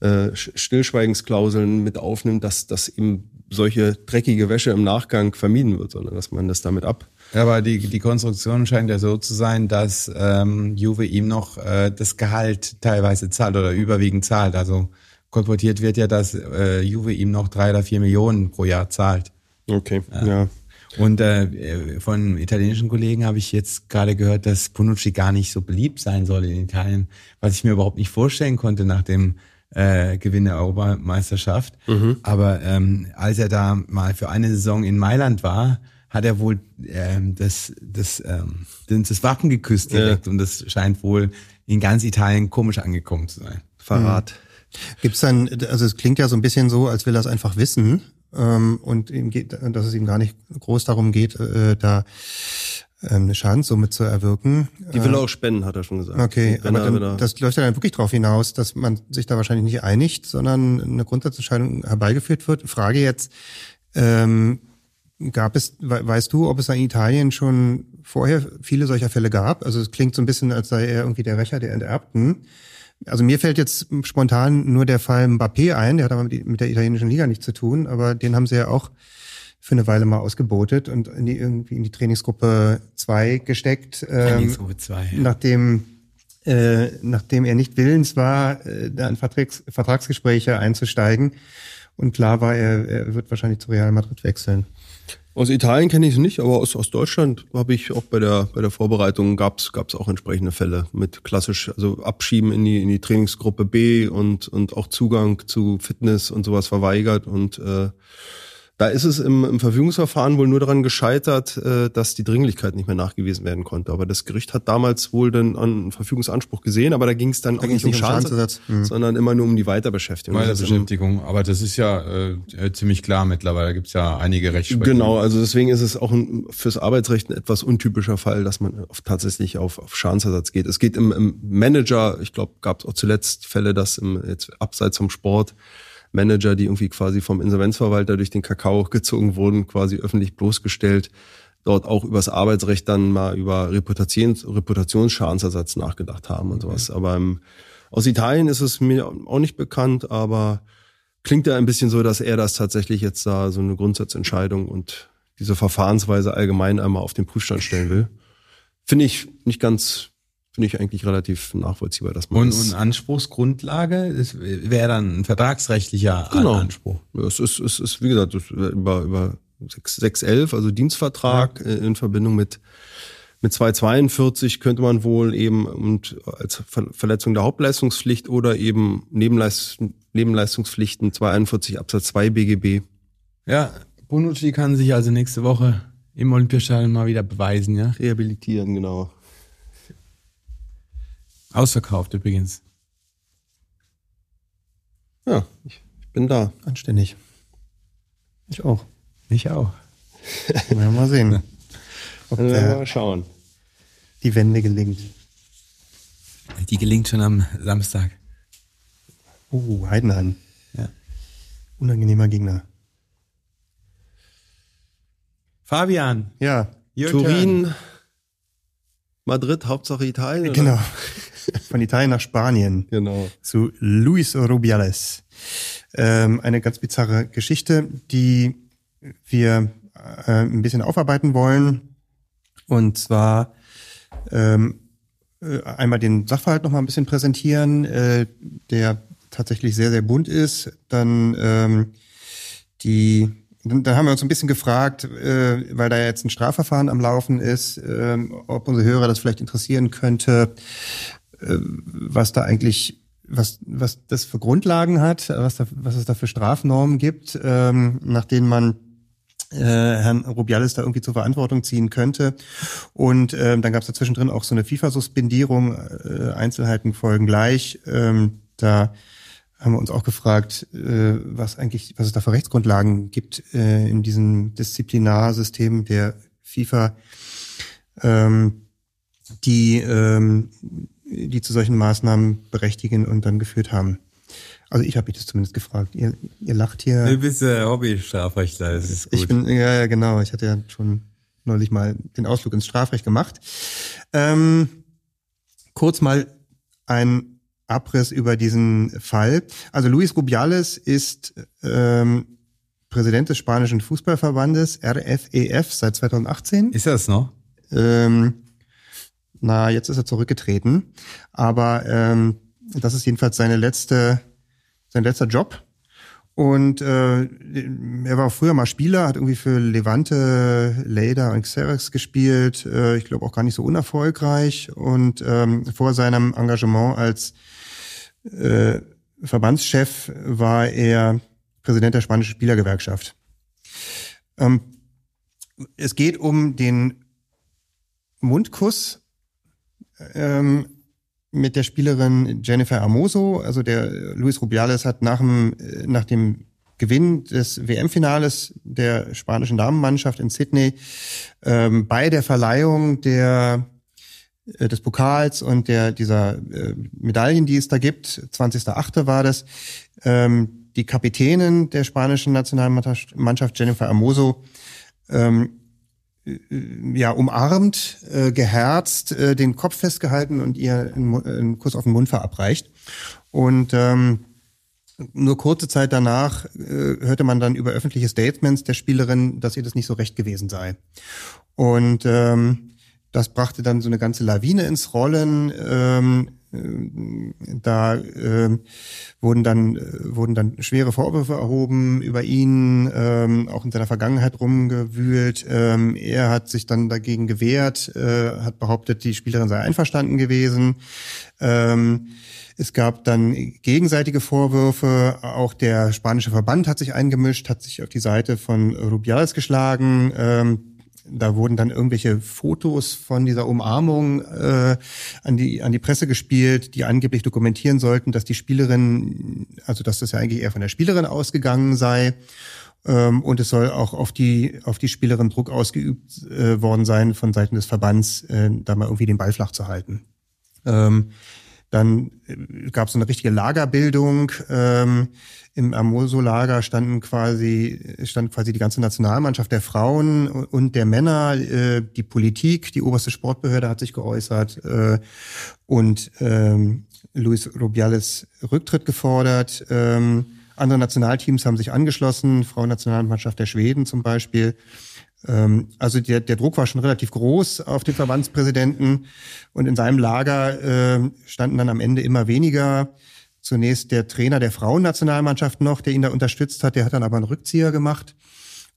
Speaker 2: äh, Stillschweigensklauseln mit aufnimmt, dass, dass eben solche dreckige Wäsche im Nachgang vermieden wird, sondern dass man das damit ab.
Speaker 3: Ja, aber die, die Konstruktion scheint ja so zu sein, dass ähm, Juve ihm noch äh, das Gehalt teilweise zahlt oder überwiegend zahlt. Also kolportiert wird ja, dass äh, Juve ihm noch drei oder vier Millionen pro Jahr zahlt.
Speaker 2: Okay, ja. ja.
Speaker 3: Und äh, von italienischen Kollegen habe ich jetzt gerade gehört, dass Bonucci gar nicht so beliebt sein soll in Italien, was ich mir überhaupt nicht vorstellen konnte nach dem äh, Gewinn der Europameisterschaft. Mhm. Aber ähm, als er da mal für eine Saison in Mailand war, hat er wohl ähm, das, das, ähm, das Wappen geküsst direkt ja. und das scheint wohl in ganz Italien komisch angekommen zu sein.
Speaker 2: Verrat.
Speaker 4: Mhm. Gibt's dann, also es klingt ja so ein bisschen so, als will er es einfach wissen ähm, und ihm geht, dass es ihm gar nicht groß darum geht, äh, da eine Schadenssumme zu erwirken.
Speaker 2: Die will er auch spenden, hat er schon gesagt.
Speaker 4: Okay, aber dann, das läuft ja dann wirklich darauf hinaus, dass man sich da wahrscheinlich nicht einigt, sondern eine Grundsatzentscheidung herbeigeführt wird. Frage jetzt, ähm, gab es, weißt du, ob es in Italien schon vorher viele solcher Fälle gab? Also es klingt so ein bisschen, als sei er irgendwie der Rächer der Enterbten. Also mir fällt jetzt spontan nur der Fall Mbappé ein, der hat aber mit der italienischen Liga nichts zu tun, aber den haben sie ja auch für eine Weile mal ausgebotet und in die, irgendwie in die Trainingsgruppe 2 gesteckt.
Speaker 3: Ähm, Trainingsgruppe 2. Ja.
Speaker 4: Nachdem, äh, nachdem er nicht willens war, äh, da in Vertrags, Vertragsgespräche einzusteigen. Und klar war, er, er wird wahrscheinlich zu Real Madrid wechseln.
Speaker 2: Aus Italien kenne ich es nicht, aber aus, aus Deutschland habe ich auch bei der bei der Vorbereitung gab's gab's auch entsprechende Fälle mit klassisch also Abschieben in die in die Trainingsgruppe B und und auch Zugang zu Fitness und sowas verweigert und äh, da ist es im, im Verfügungsverfahren wohl nur daran gescheitert, äh, dass die Dringlichkeit nicht mehr nachgewiesen werden konnte. Aber das Gericht hat damals wohl dann einen Verfügungsanspruch gesehen, aber da ging es dann da auch nicht um Schadensersatz, mhm. sondern immer nur um die Weiterbeschäftigung.
Speaker 3: Weiterbeschäftigung, aber das ist ja äh, ziemlich klar mittlerweile, da gibt es ja einige Rechtsprechungen.
Speaker 2: Genau, also deswegen ist es auch ein, fürs Arbeitsrecht ein etwas untypischer Fall, dass man auf, tatsächlich auf, auf Schadensersatz geht. Es geht im, im Manager, ich glaube, gab es auch zuletzt Fälle, dass im, jetzt abseits vom Sport Manager, die irgendwie quasi vom Insolvenzverwalter durch den Kakao gezogen wurden, quasi öffentlich bloßgestellt, dort auch übers Arbeitsrecht dann mal über Reputations, Reputationsschadensersatz nachgedacht haben und sowas. Aber ähm, aus Italien ist es mir auch nicht bekannt, aber klingt ja ein bisschen so, dass er das tatsächlich jetzt da so eine Grundsatzentscheidung und diese Verfahrensweise allgemein einmal auf den Prüfstand stellen will. Finde ich nicht ganz finde ich eigentlich relativ nachvollziehbar, dass man
Speaker 3: und, und Anspruchsgrundlage wäre dann ein vertragsrechtlicher
Speaker 2: genau.
Speaker 3: Anspruch.
Speaker 2: Ja, es ist, es ist wie gesagt über über 611, also Dienstvertrag ja. Äh, in Verbindung mit mit 242 könnte man wohl eben und als Verletzung der Hauptleistungspflicht oder eben Nebenleist Nebenleistungspflichten 241 Absatz 2 BGB.
Speaker 3: Ja, Bonucci kann sich also nächste Woche im Olympiastadion mal wieder beweisen, ja?
Speaker 2: Rehabilitieren, genau.
Speaker 3: Ausverkauft übrigens.
Speaker 2: Ja, ich, bin da.
Speaker 4: Anständig.
Speaker 3: Ich auch.
Speaker 4: Ich auch. wir mal sehen.
Speaker 2: Ob wir mal schauen.
Speaker 4: Die Wende gelingt.
Speaker 3: Die gelingt schon am Samstag.
Speaker 4: Oh, Heidenheim.
Speaker 3: Ja.
Speaker 4: Unangenehmer Gegner.
Speaker 3: Fabian.
Speaker 4: Ja.
Speaker 2: Turin. Madrid, Hauptsache Italien.
Speaker 4: Oder? Genau. Von Italien nach Spanien.
Speaker 2: Genau.
Speaker 4: Zu Luis Rubiales. Ähm, eine ganz bizarre Geschichte, die wir äh, ein bisschen aufarbeiten wollen. Und zwar ähm, äh, einmal den Sachverhalt noch mal ein bisschen präsentieren, äh, der tatsächlich sehr, sehr bunt ist. Dann ähm, die da haben wir uns ein bisschen gefragt, äh, weil da jetzt ein Strafverfahren am Laufen ist, äh, ob unsere Hörer das vielleicht interessieren könnte, was da eigentlich, was, was das für Grundlagen hat, was, da, was es da für Strafnormen gibt, ähm, nach denen man äh, Herrn Rubiales da irgendwie zur Verantwortung ziehen könnte. Und ähm, dann gab es dazwischen drin auch so eine FIFA-Suspendierung, äh, Einzelheiten folgen gleich. Ähm, da haben wir uns auch gefragt, äh, was eigentlich, was es da für Rechtsgrundlagen gibt äh, in diesem Disziplinarsystem der FIFA, ähm, die, ähm, die zu solchen Maßnahmen berechtigen und dann geführt haben. Also ich habe mich das zumindest gefragt. Ihr, ihr lacht hier.
Speaker 3: Du bist äh, Hobby-Strafrechtler, das ist gut.
Speaker 4: Ich bin, ja, ja, genau. Ich hatte ja schon neulich mal den Ausflug ins Strafrecht gemacht. Ähm, kurz mal ein Abriss über diesen Fall. Also Luis Rubiales ist ähm, Präsident des spanischen Fußballverbandes RFEF e seit 2018.
Speaker 3: Ist das noch?
Speaker 4: Ähm, na, jetzt ist er zurückgetreten. Aber ähm, das ist jedenfalls seine letzte, sein letzter Job. Und äh, er war früher mal Spieler, hat irgendwie für Levante, Leida und Xerex gespielt. Äh, ich glaube auch gar nicht so unerfolgreich. Und ähm, vor seinem Engagement als äh, Verbandschef war er Präsident der spanischen Spielergewerkschaft. Ähm, es geht um den Mundkuss ähm, mit der Spielerin Jennifer Amoso. Also der Luis Rubiales hat nach dem, nach dem Gewinn des WM-Finales der spanischen Damenmannschaft in Sydney ähm, bei der Verleihung der äh, des Pokals und der dieser äh, Medaillen, die es da gibt, 20.8. war das, ähm, die Kapitänin der spanischen Nationalmannschaft Jennifer Amoso ähm, äh, ja umarmt, äh, geherzt, äh, den Kopf festgehalten und ihr einen, einen Kuss auf den Mund verabreicht. Und ähm, nur kurze Zeit danach äh, hörte man dann über öffentliche Statements der Spielerin, dass ihr das nicht so recht gewesen sei. Und ähm, das brachte dann so eine ganze Lawine ins Rollen. Ähm, äh, da äh, wurden dann äh, wurden dann schwere Vorwürfe erhoben über ihn, ähm, auch in seiner Vergangenheit rumgewühlt. Ähm, er hat sich dann dagegen gewehrt, äh, hat behauptet, die Spielerin sei einverstanden gewesen. Ähm, es gab dann gegenseitige Vorwürfe. Auch der spanische Verband hat sich eingemischt, hat sich auf die Seite von Rubiales geschlagen. Ähm, da wurden dann irgendwelche Fotos von dieser Umarmung äh, an die an die Presse gespielt, die angeblich dokumentieren sollten, dass die Spielerin, also dass das ja eigentlich eher von der Spielerin ausgegangen sei. Ähm, und es soll auch auf die auf die Spielerin Druck ausgeübt äh, worden sein von Seiten des Verbands, äh, da mal irgendwie den Ball flach zu halten. Ähm, dann äh, gab es eine richtige Lagerbildung. Ähm, Im Amoso-Lager standen quasi, stand quasi die ganze Nationalmannschaft der Frauen und der Männer. Äh, die Politik, die oberste Sportbehörde hat sich geäußert äh, und ähm, Luis Rubiales Rücktritt gefordert. Ähm, andere Nationalteams haben sich angeschlossen, Frauennationalmannschaft der Schweden zum Beispiel. Ähm, also der, der Druck war schon relativ groß auf den Verbandspräsidenten und in seinem Lager äh, standen dann am Ende immer weniger. Zunächst der Trainer der Frauennationalmannschaft noch, der ihn da unterstützt hat, der hat dann aber einen Rückzieher gemacht.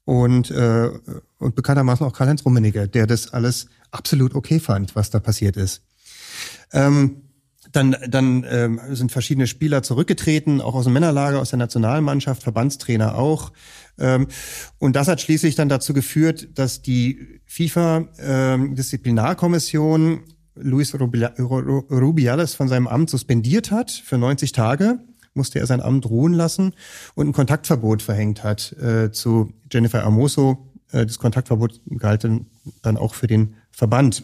Speaker 4: Und, äh, und bekanntermaßen auch Karl-Heinz Rummenigge, der das alles absolut okay fand, was da passiert ist. Ähm, dann dann ähm, sind verschiedene Spieler zurückgetreten, auch aus dem Männerlager, aus der Nationalmannschaft, Verbandstrainer auch. Ähm, und das hat schließlich dann dazu geführt, dass die FIFA-Disziplinarkommission ähm, Luis Rubiales von seinem Amt suspendiert hat für 90 Tage musste er sein Amt ruhen lassen und ein Kontaktverbot verhängt hat äh, zu Jennifer Amoso. Äh, das Kontaktverbot galt dann auch für den Verband.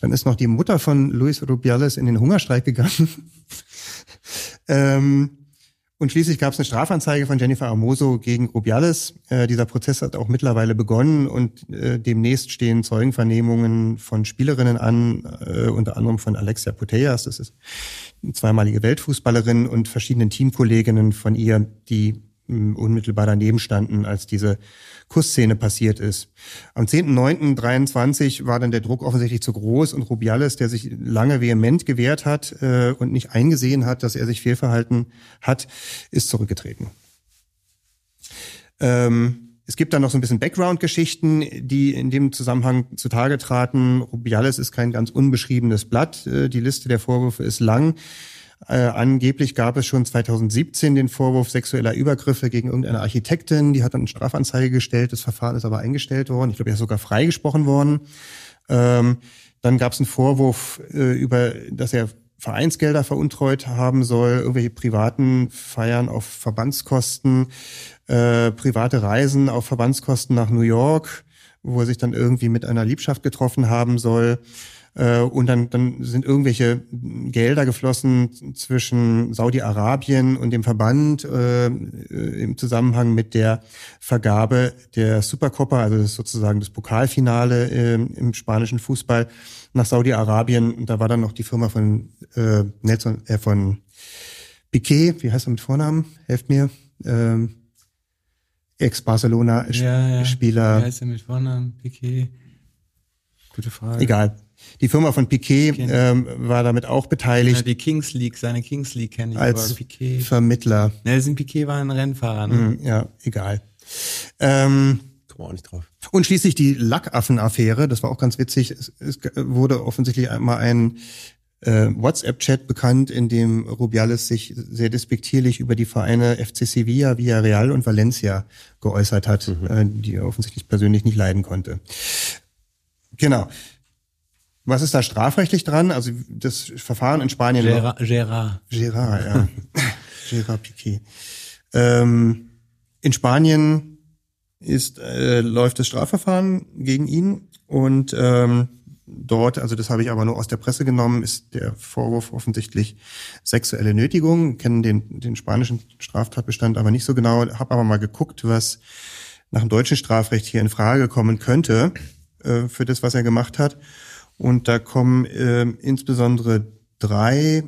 Speaker 4: Dann ist noch die Mutter von Luis Rubiales in den Hungerstreik gegangen. ähm, und schließlich gab es eine Strafanzeige von Jennifer Amoso gegen Rubiales. Äh, dieser Prozess hat auch mittlerweile begonnen und äh, demnächst stehen Zeugenvernehmungen von Spielerinnen an, äh, unter anderem von Alexia Putellas, das ist eine zweimalige Weltfußballerin und verschiedenen Teamkolleginnen von ihr, die unmittelbar daneben standen, als diese Kussszene passiert ist. Am 10.09.23 war dann der Druck offensichtlich zu groß und Rubiales, der sich lange vehement gewehrt hat äh, und nicht eingesehen hat, dass er sich fehlverhalten hat, ist zurückgetreten. Ähm, es gibt dann noch so ein bisschen Background-Geschichten, die in dem Zusammenhang zutage traten. Rubiales ist kein ganz unbeschriebenes Blatt. Äh, die Liste der Vorwürfe ist lang. Äh, angeblich gab es schon 2017 den Vorwurf sexueller Übergriffe gegen irgendeine Architektin. Die hat dann eine Strafanzeige gestellt. Das Verfahren ist aber eingestellt worden. Ich glaube, er ist sogar freigesprochen worden. Ähm, dann gab es einen Vorwurf äh, über, dass er Vereinsgelder veruntreut haben soll, irgendwelche privaten Feiern auf Verbandskosten, äh, private Reisen auf Verbandskosten nach New York, wo er sich dann irgendwie mit einer Liebschaft getroffen haben soll. Äh, und dann, dann sind irgendwelche Gelder geflossen zwischen Saudi-Arabien und dem Verband äh, im Zusammenhang mit der Vergabe der Supercopa, also das sozusagen das Pokalfinale äh, im spanischen Fußball nach Saudi-Arabien. Da war dann noch die Firma von äh, Nelson, äh, von Piquet, wie heißt er mit Vornamen? Helft mir. Ähm, Ex-Barcelona-Spieler.
Speaker 3: Ja, ja. Wie heißt er mit Vornamen? Piquet? Gute Frage.
Speaker 4: Egal. Die Firma von Piquet ähm, war damit auch beteiligt.
Speaker 3: Ja, die Kings League, seine Kings League kenne ich,
Speaker 4: als
Speaker 3: aber Piquet.
Speaker 4: Vermittler.
Speaker 3: Ne, sind Piquet war ein Rennfahrer. Ne?
Speaker 4: Hm, Ja, egal. Ähm,
Speaker 2: Kommen wir auch nicht drauf.
Speaker 4: und schließlich die Lackaffen-Affäre, das war auch ganz witzig. Es, es wurde offensichtlich einmal ein äh, WhatsApp-Chat bekannt, in dem Rubiales sich sehr despektierlich über die Vereine FC Sevilla, Villarreal und Valencia geäußert hat, äh, die er offensichtlich persönlich nicht leiden konnte. Genau. Was ist da strafrechtlich dran? Also das Verfahren in Spanien.
Speaker 3: Gerard. Gerard.
Speaker 4: Gerard, ja. Gerard Piquet. Ähm, in Spanien ist, äh, läuft das Strafverfahren gegen ihn und ähm, dort, also das habe ich aber nur aus der Presse genommen, ist der Vorwurf offensichtlich sexuelle Nötigung. Kennen den, den spanischen Straftatbestand aber nicht so genau, habe aber mal geguckt, was nach dem deutschen Strafrecht hier in Frage kommen könnte äh, für das, was er gemacht hat. Und da kommen äh, insbesondere drei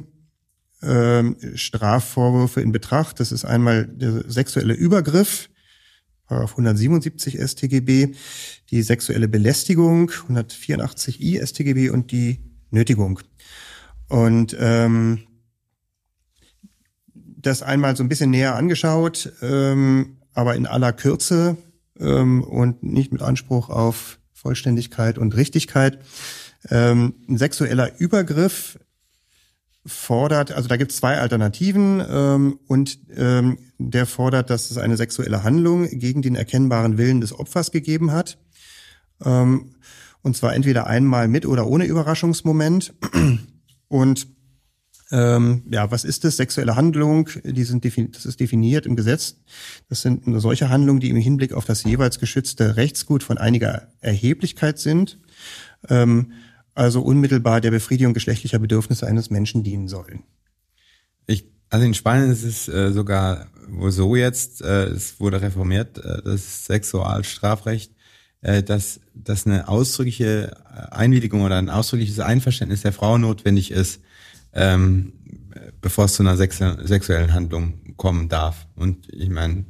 Speaker 4: ähm, Strafvorwürfe in Betracht. Das ist einmal der sexuelle Übergriff, Paragraph 177 StGB, die sexuelle Belästigung, 184i StGB und die Nötigung. Und ähm, das einmal so ein bisschen näher angeschaut, ähm, aber in aller Kürze ähm, und nicht mit Anspruch auf Vollständigkeit und Richtigkeit. Ähm, ein sexueller Übergriff fordert, also da gibt es zwei Alternativen ähm, und ähm, der fordert, dass es eine sexuelle Handlung gegen den erkennbaren Willen des Opfers gegeben hat. Und zwar entweder einmal mit oder ohne Überraschungsmoment. Und ähm, ja, was ist das? Sexuelle Handlung, die sind das ist definiert im Gesetz. Das sind solche Handlungen, die im Hinblick auf das jeweils geschützte Rechtsgut von einiger Erheblichkeit sind. Ähm, also unmittelbar der Befriedigung geschlechtlicher Bedürfnisse eines Menschen dienen sollen.
Speaker 3: Ich, also in Spanien ist es äh, sogar so jetzt, äh, es wurde reformiert, äh, das Sexualstrafrecht, äh, dass, dass eine ausdrückliche Einwilligung oder ein ausdrückliches Einverständnis der Frau notwendig ist, ähm, bevor es zu einer sexu sexuellen Handlung kommen darf. Und ich meine,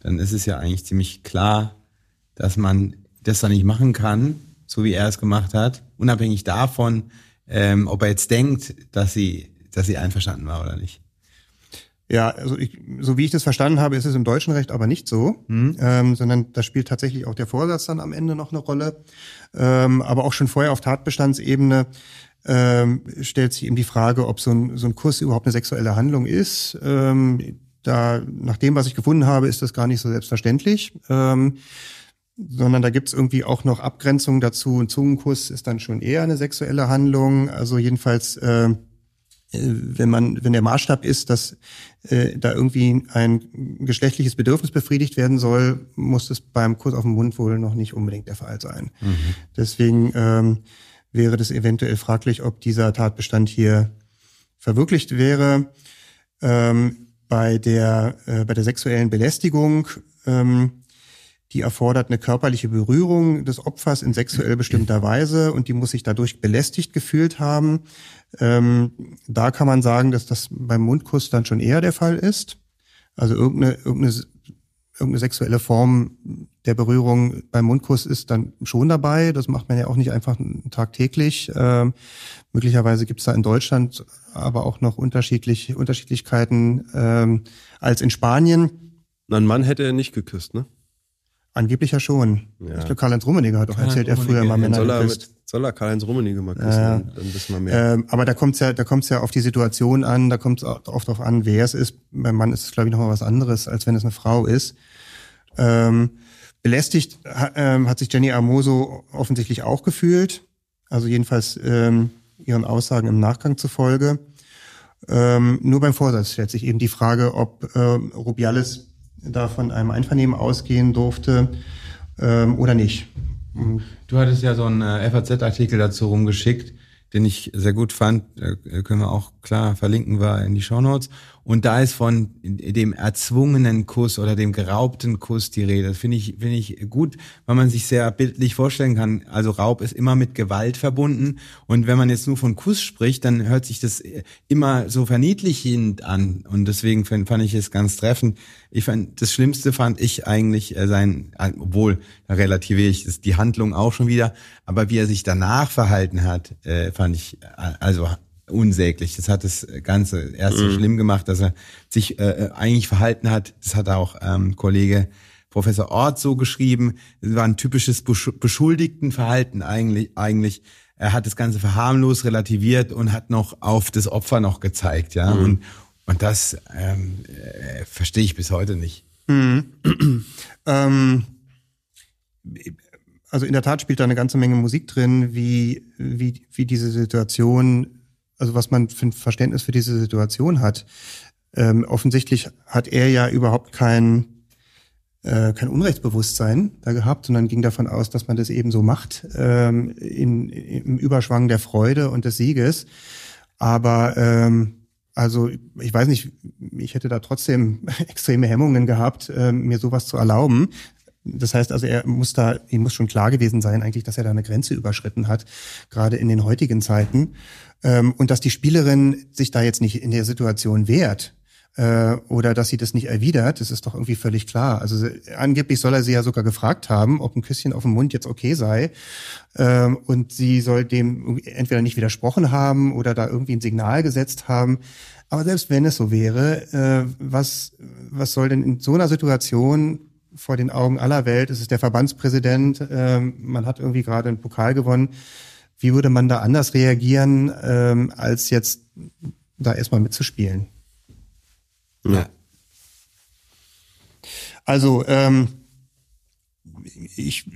Speaker 3: dann ist es ja eigentlich ziemlich klar, dass man das dann nicht machen kann, so wie er es gemacht hat, unabhängig davon, ähm, ob er jetzt denkt, dass sie, dass sie einverstanden war oder nicht.
Speaker 4: Ja, also ich, so wie ich das verstanden habe, ist es im deutschen Recht aber nicht so,
Speaker 3: Mhm.
Speaker 4: ähm, sondern da spielt tatsächlich auch der Vorsatz dann am Ende noch eine Rolle. Ähm, aber auch schon vorher auf Tatbestandsebene ähm, stellt sich eben die Frage, ob so ein, so ein Kuss überhaupt eine sexuelle Handlung ist. Ähm, da, nach dem, was ich gefunden habe, ist das gar nicht so selbstverständlich. Ähm, sondern da gibt's irgendwie auch noch Abgrenzungen dazu. Ein Zungenkuss ist dann schon eher eine sexuelle Handlung. Also jedenfalls, äh, wenn man, wenn der Maßstab ist, dass äh, da irgendwie ein geschlechtliches Bedürfnis befriedigt werden soll, muss es beim Kuss auf den Mund wohl noch nicht unbedingt der Fall sein. Deswegen ähm, wäre das eventuell fraglich, ob dieser Tatbestand hier verwirklicht wäre. Ähm, bei der äh, bei der sexuellen Belästigung ähm, die erfordert eine körperliche Berührung des Opfers in sexuell bestimmter Weise und die muss sich dadurch belästigt gefühlt haben. Ähm, da kann man sagen, dass das beim Mundkuss dann schon eher der Fall ist. Also irgendeine, irgendeine, irgendeine sexuelle Form der Berührung beim Mundkuss ist dann schon dabei. Das macht man ja auch nicht einfach tagtäglich. Ähm, möglicherweise gibt es da in Deutschland aber auch noch unterschiedlich, Unterschiedlichkeiten ähm, als in Spanien.
Speaker 2: Ein Mann hätte er nicht geküsst, ne?
Speaker 4: Angeblich ja schon.
Speaker 2: Ja.
Speaker 4: Ich glaube, Karl-Heinz Rummenigge hat
Speaker 3: Karl-Heinz
Speaker 4: erzählt, er früher mal Männer
Speaker 2: Soll er, mit, soll er Karl-Heinz Rummenigge mal küssen,
Speaker 4: Ja.
Speaker 2: dann, wissen wir mehr.
Speaker 4: Ähm, aber da kommt's ja, da kommt's ja auf die Situation an, da kommt's auch oft darauf an, wer es ist. Beim Mann ist es, glaube ich, nochmal was anderes, als wenn es eine Frau ist. Ähm, belästigt ha, ähm, hat sich Jenny Amoso offensichtlich auch gefühlt. Also jedenfalls ähm, ihren Aussagen im Nachgang zufolge. Ähm, nur beim Vorsatz stellt sich eben die Frage, ob ähm, Rubiales da von einem Einvernehmen ausgehen durfte ähm, oder nicht.
Speaker 3: Du hattest ja so einen äh, FAZ-Artikel dazu rumgeschickt, den ich sehr gut fand. Äh, können wir auch klar verlinken, war in die Shownotes. Und da ist von dem erzwungenen Kuss oder dem geraubten Kuss die Rede. Das finde ich, finde ich gut, weil man sich sehr bildlich vorstellen kann. Also Raub ist immer mit Gewalt verbunden. Und wenn man jetzt nur von Kuss spricht, dann hört sich das immer so verniedlichend an. Und deswegen fand, ich es ganz treffend. Ich fand, das Schlimmste fand ich eigentlich äh, sein, obwohl, da relativiere ich das, die Handlung auch schon wieder, aber wie er sich danach verhalten hat, äh, fand ich, äh, also unsäglich. Das hat das Ganze erst so mhm. schlimm gemacht, dass er sich äh, äh eigentlich verhalten hat. Das hat auch ähm, Kollege Professor Ort so geschrieben. Das war ein typisches Beschuldigtenverhalten eigentlich. eigentlich. Er hat das Ganze verharmlos relativiert und hat noch auf das Opfer noch gezeigt, ja. Mhm. Und, und das ähm, äh, verstehe ich bis heute nicht. Mhm.
Speaker 4: ähm, also in der Tat spielt da eine ganze Menge Musik drin, wie, wie, wie diese Situation also was man für ein Verständnis für diese Situation hat. Ähm, offensichtlich hat er ja überhaupt kein, äh, kein Unrechtsbewusstsein da gehabt, sondern ging davon aus, dass man das eben so macht, ähm, in, im Überschwang der Freude und des Sieges. Aber ähm, also ich weiß nicht, ich hätte da trotzdem extreme Hemmungen gehabt, äh, mir sowas zu erlauben. Das heißt also, er muss da, ihm muss schon klar gewesen sein, eigentlich, dass er da eine Grenze überschritten hat, gerade in den heutigen Zeiten. Ähm, und dass die Spielerin sich da jetzt nicht in der Situation wehrt äh, oder dass sie das nicht erwidert, das ist doch irgendwie völlig klar. Also angeblich soll er sie ja sogar gefragt haben, ob ein Küsschen auf dem Mund jetzt okay sei. Ähm, und sie soll dem entweder nicht widersprochen haben oder da irgendwie ein Signal gesetzt haben. Aber selbst wenn es so wäre, äh, was, was soll denn in so einer Situation vor den Augen aller Welt, es ist der Verbandspräsident, äh, man hat irgendwie gerade einen Pokal gewonnen, wie würde man da anders reagieren, ähm, als jetzt da erstmal mitzuspielen? Ja. Also, ähm, ich,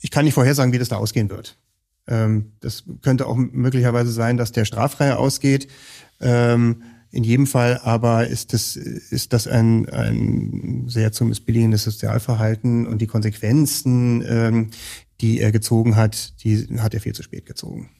Speaker 4: ich kann nicht vorhersagen, wie das da ausgehen wird. Ähm, das könnte auch möglicherweise sein, dass der straffrei ausgeht. Ähm, in jedem Fall aber ist das, ist das ein, ein sehr zu missbilligendes Sozialverhalten und die Konsequenzen, ähm, die er gezogen hat, die hat er viel zu spät gezogen.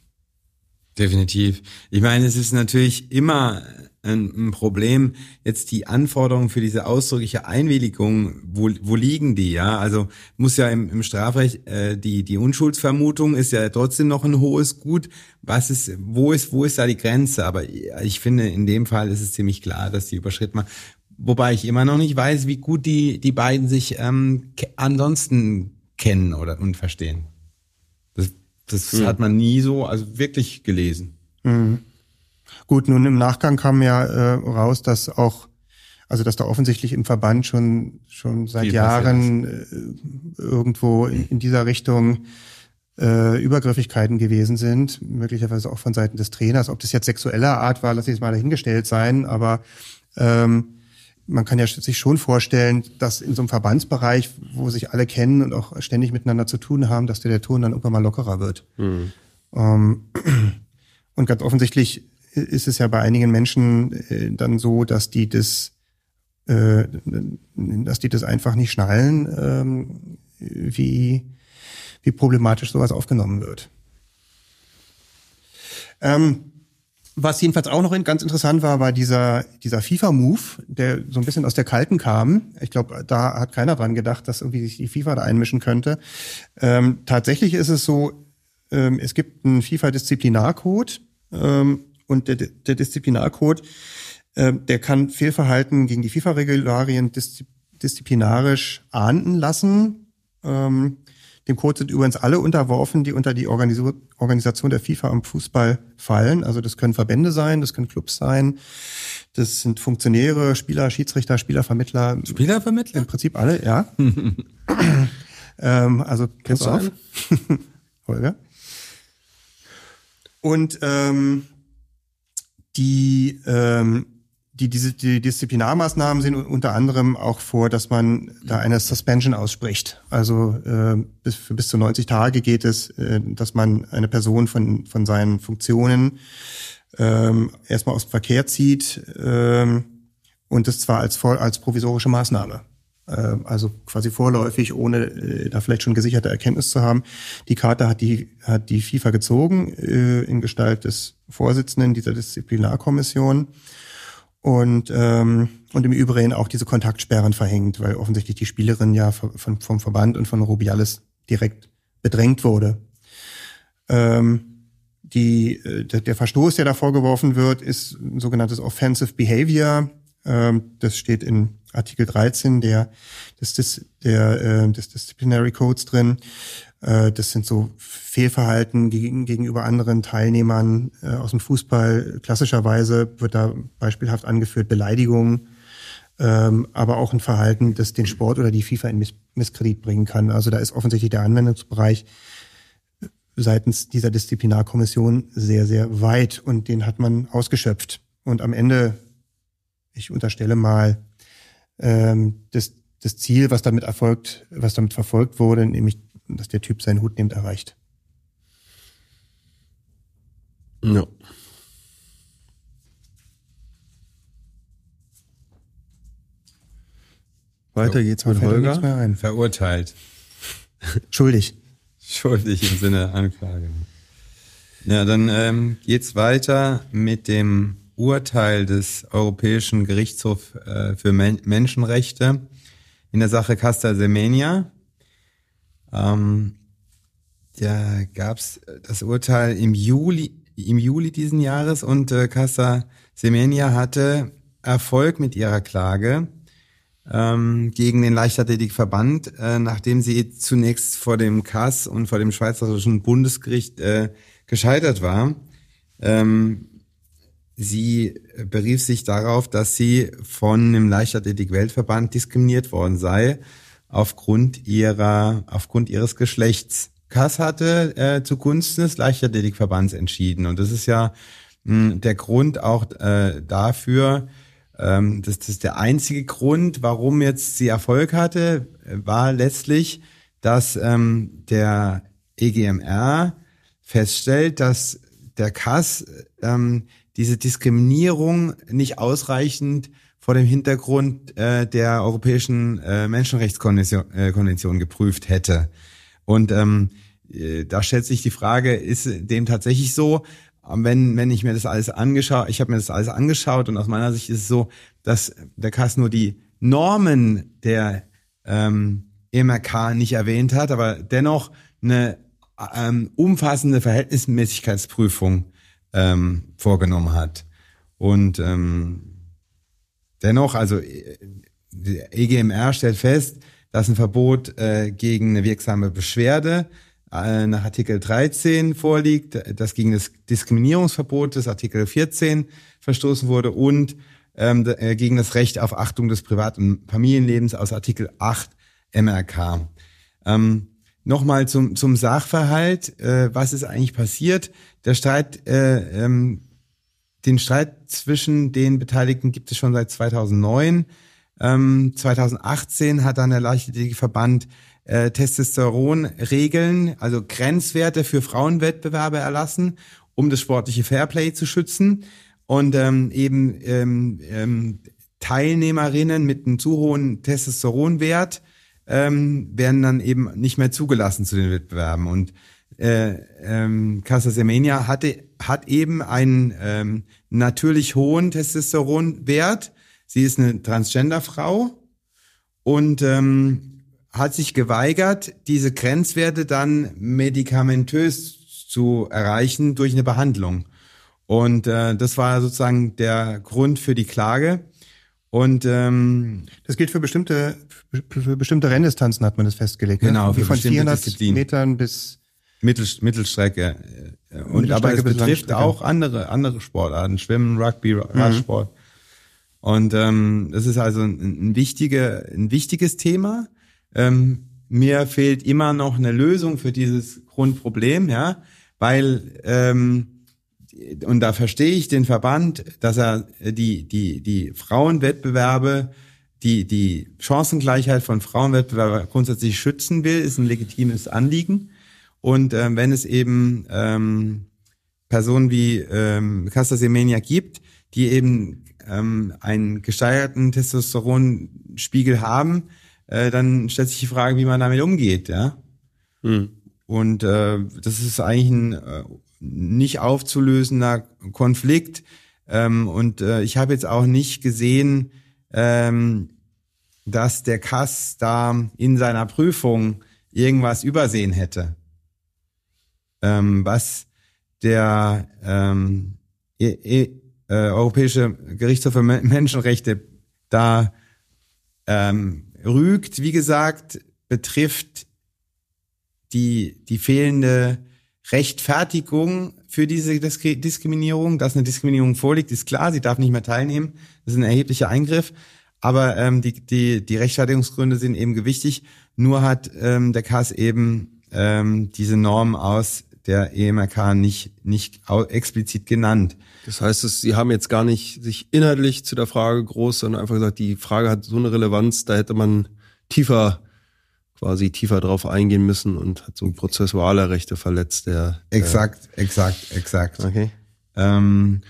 Speaker 3: Definitiv. Ich meine, es ist natürlich immer ein, Problem, jetzt die Anforderungen für diese ausdrückliche Einwilligung, wo, wo liegen die, ja? Also muss ja im, im Strafrecht, äh, die, die Unschuldsvermutung ist ja trotzdem noch ein hohes Gut. Was ist, wo ist, wo ist da die Grenze? Aber ich finde, in dem Fall ist es ziemlich klar, dass die überschritten machen. Wobei ich immer noch nicht weiß, wie gut die, die beiden sich ähm, ansonsten kennen oder und verstehen. Das, das mhm. hat man nie so, also wirklich gelesen. Mhm.
Speaker 4: Gut, nun im Nachgang kam ja äh, raus, dass auch, also dass da offensichtlich im Verband schon schon seit Viel Jahren äh, irgendwo in, in dieser Richtung äh, Übergriffigkeiten gewesen sind, möglicherweise auch von Seiten des Trainers. Ob das jetzt sexueller Art war, lass ich es mal dahingestellt sein, aber ähm, man kann ja sich schon vorstellen, dass in so einem Verbandsbereich, wo sich alle kennen und auch ständig miteinander zu tun haben, dass der, der Ton dann irgendwann mal lockerer wird. Mhm. Ähm, und ganz offensichtlich ist es ja bei einigen Menschen äh, dann so, dass die das, äh, dass die das einfach nicht schnallen, ähm, wie, wie problematisch sowas aufgenommen wird. Ähm, was jedenfalls auch noch ganz interessant war, war dieser, dieser FIFA-Move, der so ein bisschen aus der Kalten kam. Ich glaube, da hat keiner dran gedacht, dass irgendwie sich die FIFA da einmischen könnte. Ähm, tatsächlich ist es so, ähm, es gibt einen FIFA-Disziplinarcode ähm, und der, der Disziplinarcode, äh, der kann Fehlverhalten gegen die FIFA-Regularien disziplinarisch ahnden lassen. Ähm, dem Code sind übrigens alle unterworfen, die unter die Organisation der FIFA am Fußball fallen. Also das können Verbände sein, das können Clubs sein, das sind Funktionäre, Spieler, Schiedsrichter, Spielervermittler.
Speaker 3: Spielervermittler?
Speaker 4: Im Prinzip alle, ja. ähm, also kennst du auf. Holger. Und ähm, die ähm, die, diese, die Disziplinarmaßnahmen sehen unter anderem auch vor, dass man da eine Suspension ausspricht. Also äh, bis, für bis zu 90 Tage geht es, äh, dass man eine Person von, von seinen Funktionen ähm, erstmal aus dem Verkehr zieht ähm, und das zwar als, als provisorische Maßnahme. Äh, also quasi vorläufig, ohne äh, da vielleicht schon gesicherte Erkenntnis zu haben. Die Karte hat die, hat die FIFA gezogen äh, in Gestalt des Vorsitzenden dieser Disziplinarkommission und, ähm, und im Übrigen auch diese Kontaktsperren verhängt, weil offensichtlich die Spielerin ja von, vom Verband und von Rubiales direkt bedrängt wurde. Ähm, die, äh, der Verstoß, der da vorgeworfen wird, ist ein sogenanntes Offensive Behavior. Ähm, das steht in Artikel 13 der, des, des, der, äh, des Disciplinary Codes drin. Äh, das sind so Fehlverhalten gegen, gegenüber anderen Teilnehmern äh, aus dem Fußball. Klassischerweise wird da beispielhaft angeführt Beleidigung, ähm, aber auch ein Verhalten, das den Sport oder die FIFA in Miss Misskredit bringen kann. Also da ist offensichtlich der Anwendungsbereich seitens dieser Disziplinarkommission sehr, sehr weit und den hat man ausgeschöpft. Und am Ende, ich unterstelle mal, ähm, das, das Ziel, was damit erfolgt, was damit verfolgt wurde, nämlich, dass der Typ seinen Hut nimmt, erreicht.
Speaker 2: Ja. Weiter geht's mit Holger.
Speaker 3: Verurteilt.
Speaker 4: Schuldig.
Speaker 3: Schuldig im Sinne Anklage. Ja, dann ähm, geht's weiter mit dem Urteil des Europäischen Gerichtshofs äh, für Men Menschenrechte in der Sache Casta Semenia. Ähm, da gab's das Urteil im Juli, im Juli diesen Jahres und äh, Casta Semenia hatte Erfolg mit ihrer Klage ähm, gegen den Leichtathletikverband, äh, nachdem sie zunächst vor dem KAS und vor dem Schweizerischen Bundesgericht äh, gescheitert war. Ähm, sie berief sich darauf, dass sie von dem Leichtathletik-Weltverband diskriminiert worden sei aufgrund ihrer, aufgrund ihres Geschlechts. Kass hatte äh, zugunsten des Leichtathletikverbands entschieden und das ist ja mh, der Grund auch äh, dafür, ähm, das, das der einzige Grund, warum jetzt sie Erfolg hatte, war letztlich, dass ähm, der EGMR feststellt, dass der Kass ähm, diese Diskriminierung nicht ausreichend vor dem Hintergrund äh, der Europäischen äh, Menschenrechtskonvention äh, Konvention geprüft hätte. Und ähm, äh, da stellt sich die Frage, ist dem tatsächlich so? wenn, wenn ich mir das alles angeschaut, ich habe mir das alles angeschaut und aus meiner Sicht ist es so, dass der Kass nur die Normen der ähm, MRK nicht erwähnt hat, aber dennoch eine ähm, umfassende Verhältnismäßigkeitsprüfung ähm, vorgenommen hat. Und ähm, dennoch, also der EGMR stellt fest, dass ein Verbot äh, gegen eine wirksame Beschwerde äh, nach Artikel 13 vorliegt, das gegen das Diskriminierungsverbot des Artikel 14 verstoßen wurde und ähm, äh, gegen das Recht auf Achtung des Privat- und Familienlebens aus Artikel 8 MRK. Ähm, Nochmal zum, zum Sachverhalt, äh, was ist eigentlich passiert? Der Streit, äh, ähm, den Streit zwischen den Beteiligten gibt es schon seit 2009. Ähm, 2018 hat dann der Leichtathletikverband äh, Testosteronregeln, also Grenzwerte für Frauenwettbewerbe erlassen, um das sportliche Fairplay zu schützen und ähm, eben ähm, ähm, Teilnehmerinnen mit einem zu hohen Testosteronwert ähm, werden dann eben nicht mehr zugelassen zu den Wettbewerben und äh, ähm, Casa Semenya hatte hat eben einen ähm, natürlich hohen Testosteronwert. Sie ist eine Transgender-Frau und ähm, hat sich geweigert, diese Grenzwerte dann medikamentös zu erreichen durch eine Behandlung. Und äh, das war sozusagen der Grund für die Klage. Und ähm,
Speaker 4: das gilt für bestimmte für bestimmte Renndistanzen hat man das festgelegt.
Speaker 3: Ne? Genau,
Speaker 4: ne? Wie von 400 Disziplin. Metern bis
Speaker 3: Mittel, Mittelstrecke. Und Mittelstrecke aber es betrifft auch andere andere Sportarten, Schwimmen, Rugby, Radsport. Mhm. Und ähm, das ist also ein, ein, wichtige, ein wichtiges Thema. Ähm, mir fehlt immer noch eine Lösung für dieses Grundproblem, ja, weil ähm, und da verstehe ich den Verband, dass er die die die Frauenwettbewerbe, die die Chancengleichheit von Frauenwettbewerben grundsätzlich schützen will, ist ein legitimes Anliegen. Und ähm, wenn es eben ähm, Personen wie ähm, Casta Semenya gibt, die eben ähm, einen gesteigerten Testosteronspiegel haben, äh, dann stellt sich die Frage, wie man damit umgeht, ja. Hm. Und äh, das ist eigentlich ein äh, nicht aufzulösender Konflikt. Ähm, und äh, ich habe jetzt auch nicht gesehen, ähm, dass der Kass da in seiner Prüfung irgendwas übersehen hätte. Ähm, was der ähm, e e äh, Europäische Gerichtshof für Menschenrechte da ähm, rügt, wie gesagt, betrifft die, die fehlende Rechtfertigung für diese Diskriminierung, dass eine Diskriminierung vorliegt, ist klar, sie darf nicht mehr teilnehmen. Das ist ein erheblicher Eingriff. Aber ähm, die, die, die Rechtfertigungsgründe sind eben gewichtig. Nur hat ähm, der Kass eben ähm, diese Norm aus der EMRK nicht, nicht explizit genannt.
Speaker 2: Das heißt, es, Sie haben jetzt gar nicht sich inhaltlich zu der Frage groß, sondern einfach gesagt, die Frage hat so eine Relevanz, da hätte man tiefer quasi tiefer drauf eingehen müssen und hat so prozessuale Rechte verletzt. Der,
Speaker 3: der exakt, exakt, exakt.
Speaker 2: Okay. Ähm,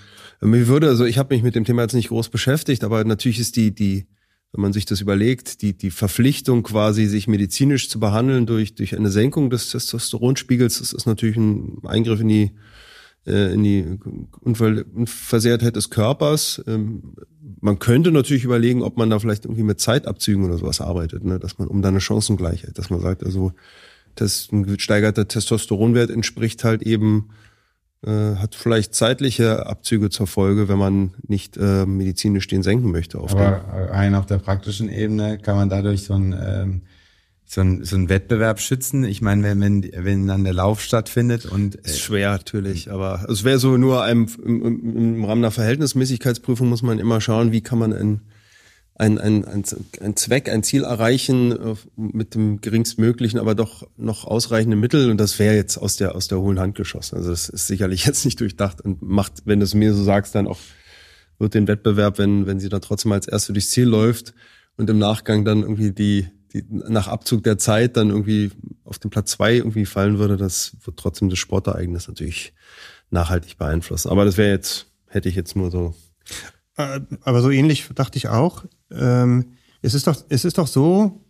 Speaker 2: mir würde, also ich habe mich mit dem Thema jetzt nicht groß beschäftigt, aber natürlich ist die, die, wenn man sich das überlegt, die, die Verpflichtung quasi, sich medizinisch zu behandeln durch, durch eine Senkung des Testosteronspiegels, das ist natürlich ein Eingriff in die, äh, in die Unversehrtheit des Körpers. Ähm, man könnte natürlich überlegen, ob man da vielleicht irgendwie mit Zeitabzügen oder sowas arbeitet, ne? dass man um da eine Chancengleichheit, dass man sagt, also das, ein gesteigerter Testosteronwert entspricht halt eben äh, hat vielleicht zeitliche Abzüge zur Folge, wenn man nicht äh, medizinisch den senken möchte.
Speaker 3: Auf Aber rein auf der praktischen Ebene kann man dadurch so ein ähm, so ein, so ein Wettbewerb schützen? Ich meine, wenn, wenn, wenn dann der Lauf stattfindet und.
Speaker 2: Äh ist schwer natürlich, aber es wäre so nur einem, im, im Rahmen der Verhältnismäßigkeitsprüfung muss man immer schauen, wie kann man ein, ein, ein, ein, ein Zweck, ein Ziel erreichen äh, mit dem geringstmöglichen, aber doch noch ausreichenden Mittel. Und das wäre jetzt aus der, aus der hohlen Hand geschossen. Also das ist sicherlich jetzt nicht durchdacht und macht, wenn du es mir so sagst, dann auch, wird den Wettbewerb, wenn, wenn sie da trotzdem als Erste durchs Ziel läuft und im Nachgang dann irgendwie die, die nach Abzug der Zeit dann irgendwie auf den Platz zwei irgendwie fallen würde, das wird trotzdem das Sportereignis natürlich nachhaltig beeinflussen. Aber das wäre jetzt, hätte ich jetzt nur so.
Speaker 4: Äh, aber so ähnlich dachte ich auch. Ähm, es ist doch, es ist doch so,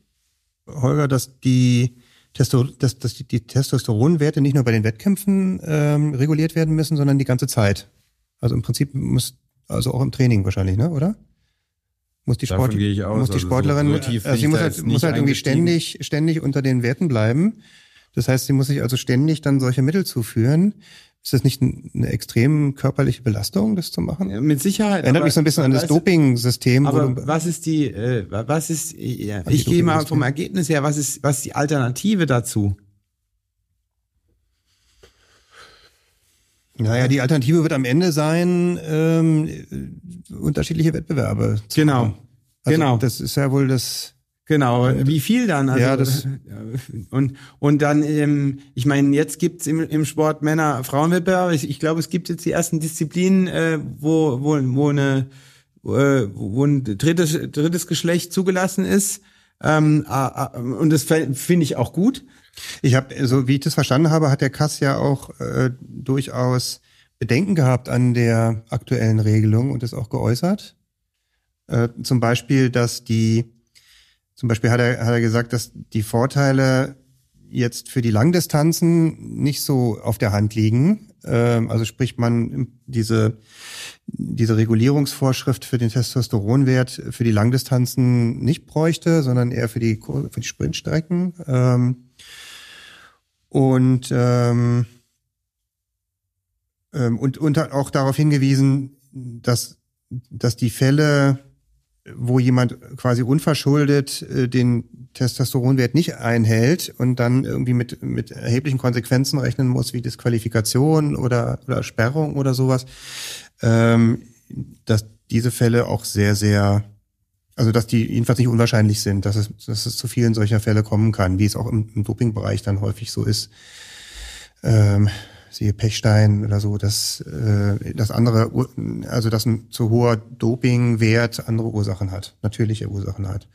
Speaker 4: Holger, dass die, Testo, dass, dass die, Testosteronwerte nicht nur bei den Wettkämpfen ähm, reguliert werden müssen, sondern die ganze Zeit. Also im Prinzip muss, also auch im Training wahrscheinlich, ne, oder? Muss die, Sport, muss die also Sportlerin, so, so also sie muss halt, muss halt irgendwie ständig, ständig unter den Werten bleiben. Das heißt, sie muss sich also ständig dann solche Mittel zuführen. Ist das nicht eine extrem körperliche Belastung, das zu machen?
Speaker 3: Ja, mit Sicherheit.
Speaker 4: Erinnert mich so ein bisschen an das Doping-System.
Speaker 3: Aber was ist die, äh, was ist, ja, ich gehe mal vom Ergebnis her, was ist, was ist die Alternative dazu?
Speaker 4: Naja, die Alternative wird am Ende sein, ähm, unterschiedliche Wettbewerbe.
Speaker 3: Genau.
Speaker 4: Also genau. Das ist ja wohl das
Speaker 3: Genau, wie viel dann?
Speaker 4: Also, ja, das
Speaker 3: und und dann, ähm, ich meine, jetzt gibt's im, im Sport Männer Frauenwettbewerb. Ich, ich glaube, es gibt jetzt die ersten Disziplinen, äh, wo wo wo eine äh, wo ein drittes drittes Geschlecht zugelassen ist. Ähm, äh, und das finde ich auch gut.
Speaker 4: Ich habe, so wie ich das verstanden habe, hat der Kass ja auch äh, durchaus Bedenken gehabt an der aktuellen Regelung und es auch geäußert. Äh, zum Beispiel, dass die zum Beispiel hat er, hat er gesagt, dass die Vorteile jetzt für die Langdistanzen nicht so auf der Hand liegen. Ähm, also sprich man diese, diese Regulierungsvorschrift für den Testosteronwert für die Langdistanzen nicht bräuchte, sondern eher für die, für die Sprintstrecken. Ähm, und, ähm, und, und auch darauf hingewiesen, dass, dass die Fälle wo jemand quasi unverschuldet äh, den Testosteronwert nicht einhält und dann irgendwie mit, mit erheblichen Konsequenzen rechnen muss, wie Disqualifikation oder, oder Sperrung oder sowas, ähm, dass diese Fälle auch sehr, sehr, also dass die jedenfalls nicht unwahrscheinlich sind, dass es, dass es zu vielen solcher Fälle kommen kann, wie es auch im, im Dopingbereich dann häufig so ist. Ähm, siehe Pechstein oder so, dass äh, das andere, also dass ein zu hoher Dopingwert andere Ursachen hat, natürliche Ursachen hat.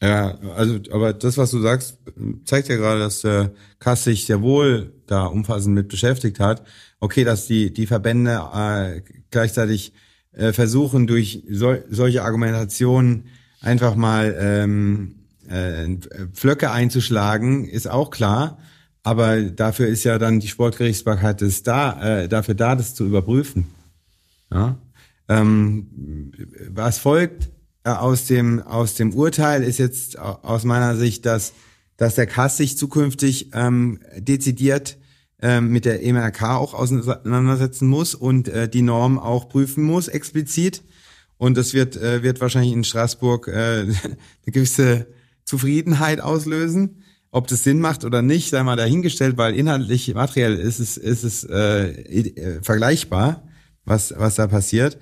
Speaker 3: Ja, also, aber das, was du sagst, zeigt ja gerade, dass der Kass sich sehr wohl da umfassend mit beschäftigt hat. Okay, dass die, die Verbände äh, gleichzeitig äh, versuchen, durch sol solche Argumentationen einfach mal ähm, äh, Pflöcke einzuschlagen, ist auch klar. Aber dafür ist ja dann die Sportgerichtsbarkeit das da, äh, dafür da, das zu überprüfen. Ja? Ähm, was folgt äh, aus dem aus dem Urteil ist jetzt aus meiner Sicht, dass dass der Kass sich zukünftig ähm, dezidiert ähm, mit der EMRK auch auseinandersetzen muss und äh, die Norm auch prüfen muss explizit. Und das wird äh, wird wahrscheinlich in Straßburg äh, eine gewisse Zufriedenheit auslösen. Ob das Sinn macht oder nicht, sei mal dahingestellt, weil inhaltlich, materiell ist es, ist es äh, äh, vergleichbar, was, was da passiert.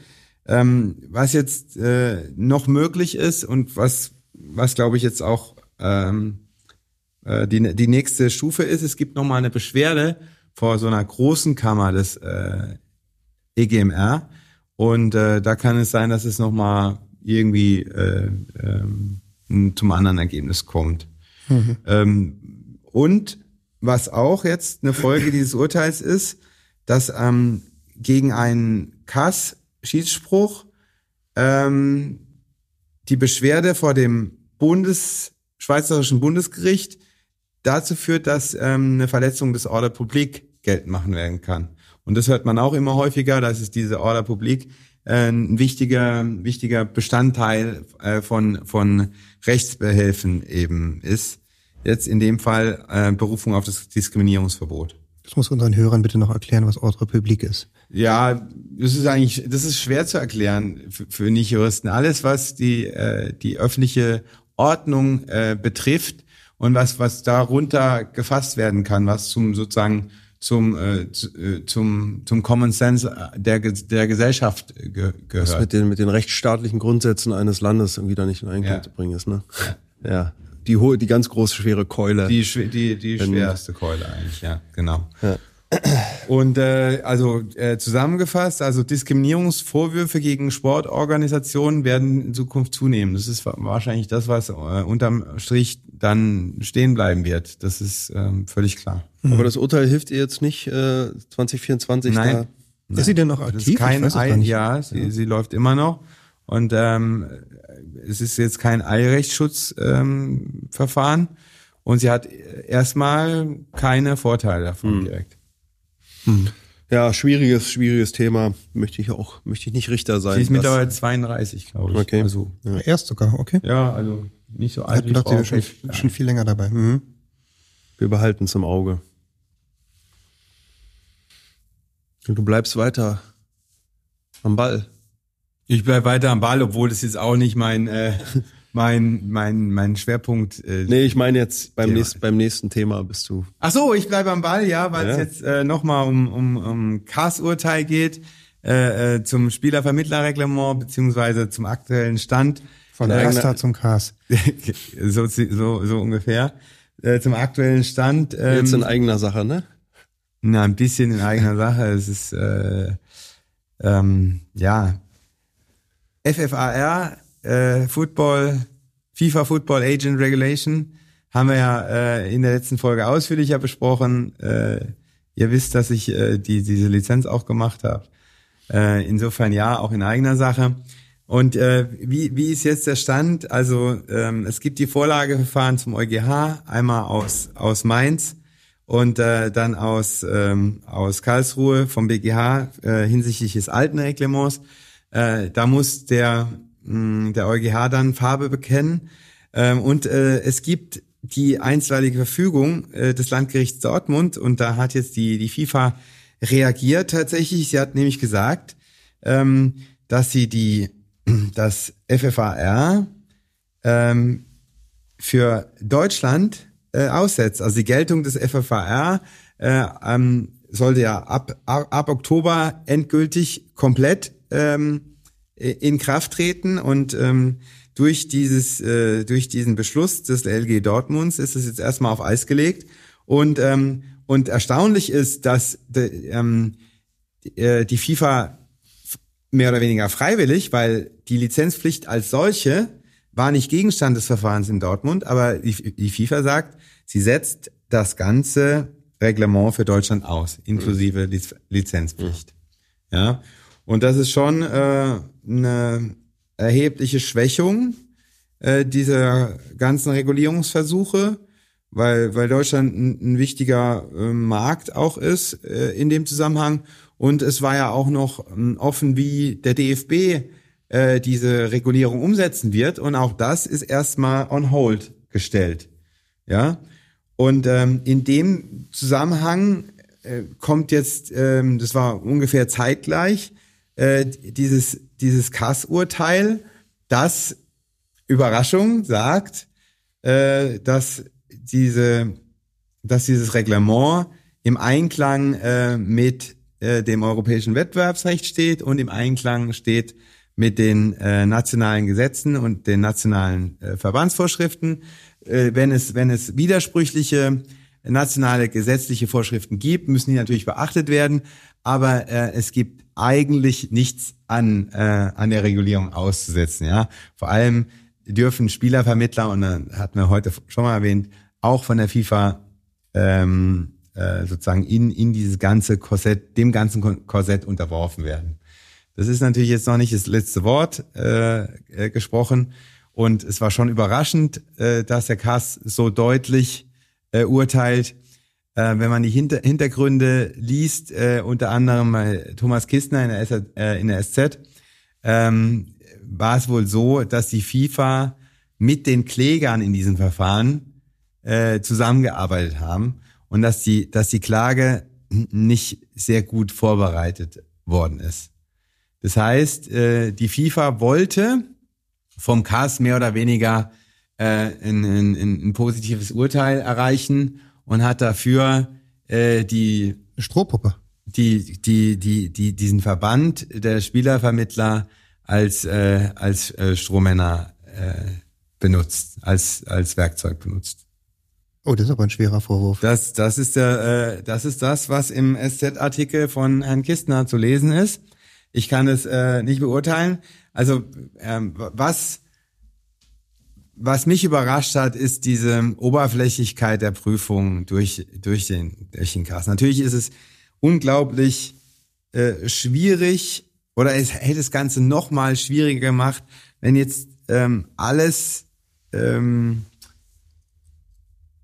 Speaker 3: Ähm, was jetzt äh, noch möglich ist und was, was glaube ich jetzt auch ähm, äh, die, die nächste Stufe ist, es gibt nochmal eine Beschwerde vor so einer großen Kammer des äh, EGMR und äh, da kann es sein, dass es nochmal irgendwie äh, ähm, zum anderen Ergebnis kommt. Mhm. Ähm, und was auch jetzt eine Folge dieses Urteils ist, dass ähm, gegen einen Kass-Schiedsspruch ähm, die Beschwerde vor dem Bundes Schweizerischen Bundesgericht dazu führt, dass ähm, eine Verletzung des Order Public geltend machen werden kann. Und das hört man auch immer häufiger, dass es diese Order Public äh, ein wichtiger, wichtiger Bestandteil äh, von, von Rechtsbehelfen eben ist. Jetzt in dem Fall äh, Berufung auf das Diskriminierungsverbot.
Speaker 4: Das muss unseren Hörern bitte noch erklären, was Ordre Public ist.
Speaker 3: Ja, das ist eigentlich, das ist schwer zu erklären für, für Nicht-Juristen. Alles, was die, äh, die öffentliche Ordnung äh, betrifft und was, was darunter gefasst werden kann, was zum sozusagen zum, äh, äh zum, zum Common Sense der, der Gesellschaft ge gehört. Was
Speaker 2: mit den, mit den rechtsstaatlichen Grundsätzen eines Landes irgendwie da nicht in Einklang ja. zu bringen ist, ne? Ja. ja. Die hohe, die ganz große, schwere Keule.
Speaker 3: Die, die, die schwerste Keule eigentlich, ja, genau. Ja. Und äh, also äh, zusammengefasst, also Diskriminierungsvorwürfe gegen Sportorganisationen werden in Zukunft zunehmen. Das ist wahrscheinlich das, was äh, unterm Strich dann stehen bleiben wird. Das ist ähm, völlig klar.
Speaker 2: Aber das Urteil hilft ihr jetzt nicht äh, 2024
Speaker 3: Nein.
Speaker 2: da? Ist sie denn noch aktiv? Das
Speaker 3: ist kein Ei, ja, sie, ja, sie läuft immer noch. Und ähm, es ist jetzt kein Eilrechtsschutzverfahren. Ähm, und sie hat erstmal keine Vorteile davon hm. direkt.
Speaker 2: Hm. Ja, schwieriges, schwieriges Thema. Möchte ich auch, möchte ich nicht Richter sein. Sie
Speaker 3: ist mittlerweile 32, glaube ich.
Speaker 2: Okay.
Speaker 4: Also, ja. Erst sogar, okay.
Speaker 3: Ja, also nicht so alt.
Speaker 4: Ich gedacht, sie schon, schon viel länger dabei. Mhm.
Speaker 2: Wir behalten es im Auge. Und du bleibst weiter am Ball.
Speaker 3: Ich bleib weiter am Ball, obwohl das jetzt auch nicht mein äh, mein, mein, mein Schwerpunkt.
Speaker 2: Äh, nee, ich meine jetzt beim, nächsten, beim nächsten Thema bist du.
Speaker 3: Ach so, ich bleibe am Ball, ja, weil ja. es jetzt äh, nochmal um, um, um Cars-Urteil geht, äh, äh, zum Spielervermittlerreglement beziehungsweise zum aktuellen Stand.
Speaker 4: Von Extra zum Cars.
Speaker 3: so, so, so ungefähr. Äh, zum aktuellen Stand.
Speaker 2: Ähm, jetzt in eigener Sache, ne?
Speaker 3: Na, ein bisschen in eigener Sache. Es ist äh, ähm, ja FFAR äh, Football, FIFA Football Agent Regulation haben wir ja äh, in der letzten Folge ausführlicher besprochen. Äh, ihr wisst, dass ich äh, die, diese Lizenz auch gemacht habe. Äh, insofern ja, auch in eigener Sache. Und äh, wie, wie ist jetzt der Stand? Also ähm, es gibt die Vorlageverfahren zum EuGH, einmal aus, aus Mainz und äh, dann aus, ähm, aus Karlsruhe vom BGH äh, hinsichtlich des alten Reglements. Äh, da muss der mh, der EuGH dann Farbe bekennen. Ähm, und äh, es gibt die einstweilige Verfügung äh, des Landgerichts Dortmund und da hat jetzt die, die FIFA reagiert tatsächlich. Sie hat nämlich gesagt, ähm, dass sie die, das FFAR ähm, für Deutschland äh, aussetzt. Also die Geltung des FFAR äh, ähm, sollte ja ab, ab, ab Oktober endgültig komplett ähm, in Kraft treten und ähm, durch dieses äh, durch diesen Beschluss des LG Dortmunds ist es jetzt erstmal auf Eis gelegt und ähm, und erstaunlich ist, dass de, ähm, die, äh, die FIFA mehr oder weniger freiwillig, weil die Lizenzpflicht als solche war nicht Gegenstand des Verfahrens in Dortmund, aber die, die FIFA sagt, sie setzt das ganze Reglement für Deutschland aus, inklusive Liz Lizenzpflicht. Ja, und das ist schon äh, eine erhebliche Schwächung äh, dieser ganzen Regulierungsversuche, weil, weil Deutschland ein, ein wichtiger äh, Markt auch ist äh, in dem Zusammenhang. Und es war ja auch noch äh, offen, wie der DFB äh, diese Regulierung umsetzen wird. Und auch das ist erstmal on hold gestellt. Ja. Und ähm, in dem Zusammenhang äh, kommt jetzt, ähm, das war ungefähr zeitgleich, äh, dieses, dieses Kass-Urteil, das Überraschung sagt, äh, dass diese, dass dieses Reglement im Einklang äh, mit äh, dem europäischen Wettbewerbsrecht steht und im Einklang steht mit den äh, nationalen Gesetzen und den nationalen äh, Verbandsvorschriften. Äh, wenn es wenn es widersprüchliche nationale gesetzliche Vorschriften gibt, müssen die natürlich beachtet werden. Aber äh, es gibt eigentlich nichts an äh, an der Regulierung auszusetzen. Ja, vor allem dürfen Spielervermittler und dann hatten wir heute schon mal erwähnt auch von der FIFA ähm, äh, sozusagen in in dieses ganze Korsett dem ganzen Korsett unterworfen werden. Das ist natürlich jetzt noch nicht das letzte Wort äh, äh, gesprochen. Und es war schon überraschend, äh, dass der Kass so deutlich äh, urteilt. Äh, wenn man die Hinter Hintergründe liest, äh, unter anderem äh, Thomas Kistner in der, S äh, in der SZ, ähm, war es wohl so, dass die FIFA mit den Klägern in diesem Verfahren äh, zusammengearbeitet haben und dass die, dass die Klage nicht sehr gut vorbereitet worden ist. Das heißt, äh, die FIFA wollte vom CAS mehr oder weniger äh, ein, ein, ein positives Urteil erreichen und hat dafür äh, die
Speaker 4: Strohpuppe.
Speaker 3: Die, die, die, die, diesen Verband der Spielervermittler als, äh, als äh, Strohmänner äh, benutzt, als, als Werkzeug benutzt.
Speaker 4: Oh, das ist aber ein schwerer Vorwurf.
Speaker 3: Das, das ist der, äh, das ist das, was im SZ-Artikel von Herrn Kistner zu lesen ist. Ich kann es äh, nicht beurteilen. Also ähm, was was mich überrascht hat, ist diese Oberflächlichkeit der Prüfung durch durch den durch den Cast. Natürlich ist es unglaublich äh, schwierig oder es hätte das Ganze noch mal schwieriger gemacht, wenn jetzt ähm, alles ähm,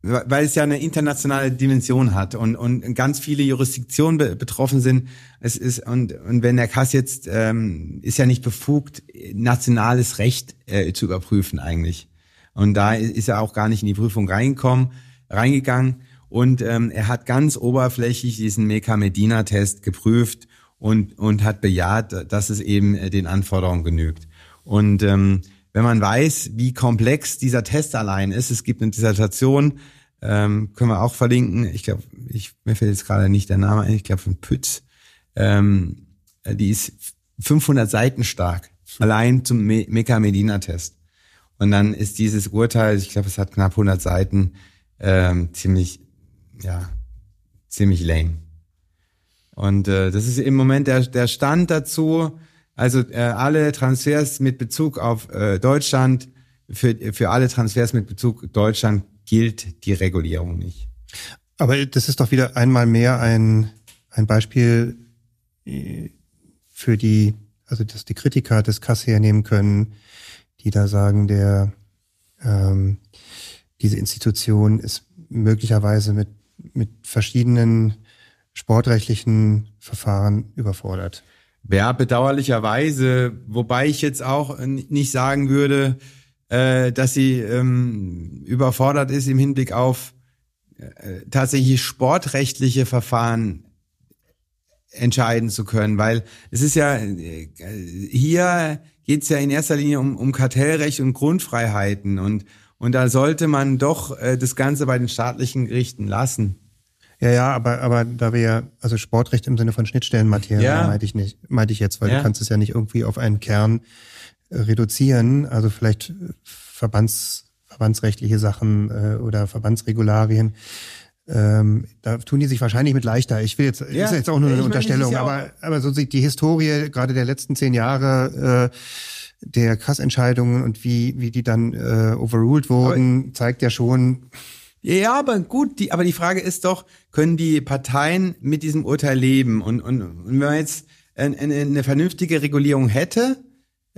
Speaker 3: weil es ja eine internationale Dimension hat und, und ganz viele Jurisdiktionen be betroffen sind. Es ist und, und wenn der Kass jetzt ähm, ist ja nicht befugt, nationales Recht äh, zu überprüfen eigentlich. Und da ist er auch gar nicht in die Prüfung reingekommen, reingegangen. Und ähm, er hat ganz oberflächlich diesen Meka-Medina-Test geprüft und, und hat bejaht, dass es eben äh, den Anforderungen genügt. Und ähm, wenn man weiß, wie komplex dieser Test allein ist, es gibt eine Dissertation, ähm, können wir auch verlinken. Ich glaube, ich, mir fällt jetzt gerade nicht der Name ein, ich glaube von Pütz. Ähm, die ist 500 Seiten stark, allein zum Me Meka Medina Test. Und dann ist dieses Urteil, ich glaube, es hat knapp 100 Seiten, ähm, ziemlich, ja, ziemlich lame. Und äh, das ist im Moment der, der Stand dazu. Also äh, alle Transfers mit Bezug auf äh, Deutschland, für, für alle Transfers mit Bezug Deutschland gilt die Regulierung nicht.
Speaker 4: Aber das ist doch wieder einmal mehr ein, ein Beispiel äh, für die, also dass die Kritiker des Kass hernehmen können, die da sagen, der ähm, diese Institution ist möglicherweise mit, mit verschiedenen sportrechtlichen Verfahren überfordert.
Speaker 3: Ja, bedauerlicherweise, wobei ich jetzt auch nicht sagen würde, äh, dass sie ähm, überfordert ist im Hinblick auf äh, tatsächlich sportrechtliche Verfahren entscheiden zu können, weil es ist ja äh, hier geht es ja in erster Linie um, um Kartellrecht und Grundfreiheiten und und da sollte man doch äh, das Ganze bei den staatlichen Gerichten lassen.
Speaker 4: Ja, ja, aber, aber da wir ja, also Sportrecht im Sinne von Schnittstellenmaterie ja. meinte ich nicht, meinte ich jetzt, weil ja. du kannst es ja nicht irgendwie auf einen Kern reduzieren, also vielleicht Verbands, verbandsrechtliche Sachen äh, oder Verbandsregularien. Ähm, da tun die sich wahrscheinlich mit leichter. Ich will jetzt, ja, ist jetzt auch nur eine Unterstellung, ja aber, aber so sieht die Historie gerade der letzten zehn Jahre äh, der Kassentscheidungen und wie, wie die dann äh, overruled wurden, aber, zeigt ja schon,
Speaker 3: ja, aber gut, die, aber die Frage ist doch, können die Parteien mit diesem Urteil leben? Und, und, und wenn man jetzt eine, eine vernünftige Regulierung hätte,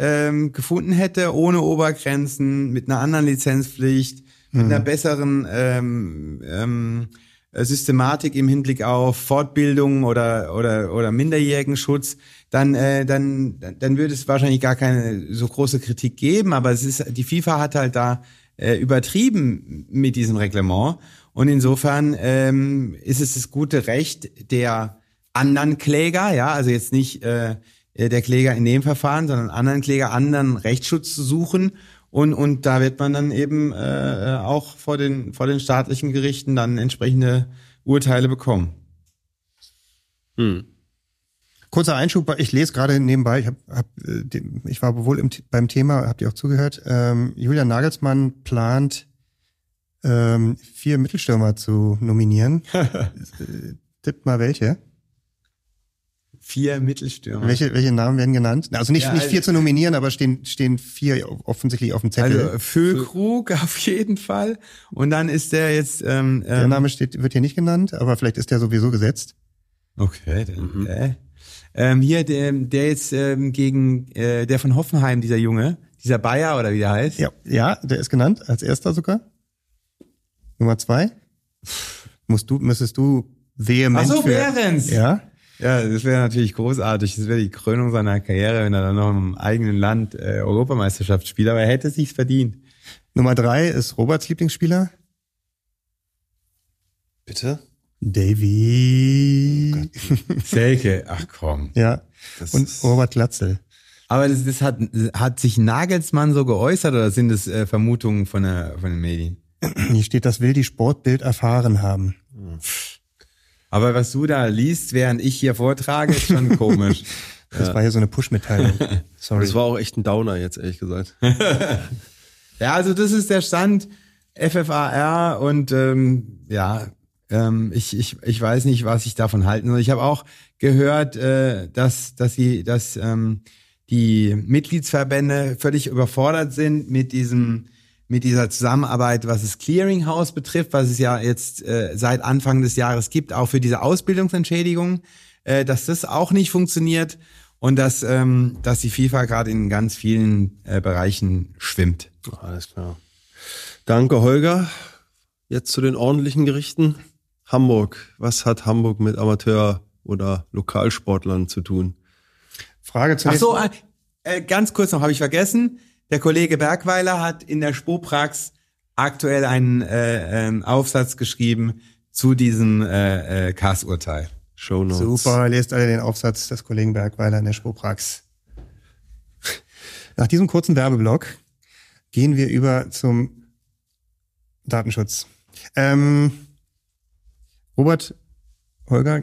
Speaker 3: ähm, gefunden hätte, ohne Obergrenzen, mit einer anderen Lizenzpflicht, mit einer besseren ähm, ähm, Systematik im Hinblick auf Fortbildung oder oder oder Minderjährigenschutz, dann äh, dann dann würde es wahrscheinlich gar keine so große Kritik geben. Aber es ist die FIFA hat halt da äh, übertrieben mit diesem Reglement und insofern ähm, ist es das gute Recht der anderen Kläger, ja, also jetzt nicht äh, der Kläger in dem Verfahren, sondern anderen Kläger anderen Rechtsschutz zu suchen und und da wird man dann eben äh, auch vor den vor den staatlichen Gerichten dann entsprechende Urteile bekommen.
Speaker 4: Hm. Kurzer Einschub, ich lese gerade nebenbei, ich, hab, hab, ich war wohl im, beim Thema, habt ihr auch zugehört, ähm, Julian Nagelsmann plant ähm, vier Mittelstürmer zu nominieren. Tippt mal welche
Speaker 3: vier Mittelstürmer.
Speaker 4: Welche, welche Namen werden genannt? Also nicht, ja, nicht vier also, zu nominieren, aber stehen, stehen vier offensichtlich auf dem Zettel.
Speaker 3: Also Füllkrug auf jeden Fall. Und dann ist der jetzt. Ähm,
Speaker 4: der Name steht, wird hier nicht genannt, aber vielleicht ist der sowieso gesetzt.
Speaker 3: Okay, dann. Mhm. Äh. Ähm, hier, der, der jetzt ähm, gegen äh, der von Hoffenheim, dieser Junge, dieser Bayer oder wie der heißt.
Speaker 4: Ja, ja, der ist genannt, als erster sogar. Nummer zwei. Musst du, müsstest du vehement.
Speaker 3: Ach so, Behrens.
Speaker 4: Ja.
Speaker 3: Ja, das wäre natürlich großartig. Das wäre die Krönung seiner Karriere, wenn er dann noch im eigenen Land äh, Europameisterschaft spielt. Aber er hätte es sich verdient.
Speaker 4: Nummer drei ist Roberts Lieblingsspieler.
Speaker 2: Bitte?
Speaker 4: Davy.
Speaker 3: Selke, ach komm.
Speaker 4: Ja. Das Und Robert Glatzel.
Speaker 3: Aber das, das hat, hat sich Nagelsmann so geäußert oder sind es äh, Vermutungen von, der, von den Medien?
Speaker 4: Hier steht, das will die Sportbild erfahren haben. Hm.
Speaker 3: Aber was du da liest, während ich hier vortrage, ist schon komisch.
Speaker 4: Das ja. war ja so eine Push-Mitteilung.
Speaker 2: Sorry. Das war auch echt ein Downer jetzt, ehrlich gesagt.
Speaker 3: ja, also das ist der Stand FFAR und ähm, ja, ähm, ich, ich, ich weiß nicht, was ich davon halten soll. Ich habe auch gehört, äh, dass, dass sie, dass ähm, die Mitgliedsverbände völlig überfordert sind mit diesem mit dieser Zusammenarbeit, was das Clearinghouse betrifft, was es ja jetzt äh, seit Anfang des Jahres gibt, auch für diese Ausbildungsentschädigung, äh, dass das auch nicht funktioniert und dass, ähm, dass die FIFA gerade in ganz vielen äh, Bereichen schwimmt.
Speaker 2: Alles klar. Danke, Holger. Jetzt zu den ordentlichen Gerichten. Hamburg. Was hat Hamburg mit Amateur- oder Lokalsportlern zu tun?
Speaker 4: Frage
Speaker 3: zunächst. Ach so, äh, äh ganz kurz noch, habe ich vergessen. Der Kollege Bergweiler hat in der Spoprax aktuell einen äh, äh, Aufsatz geschrieben zu diesem äh, äh, Kass-Urteil.
Speaker 4: Show Notes. Super, lest alle den Aufsatz des Kollegen Bergweiler in der Spoprax. Nach diesem kurzen Werbeblock gehen wir über zum Datenschutz. Ähm, Robert, Holger,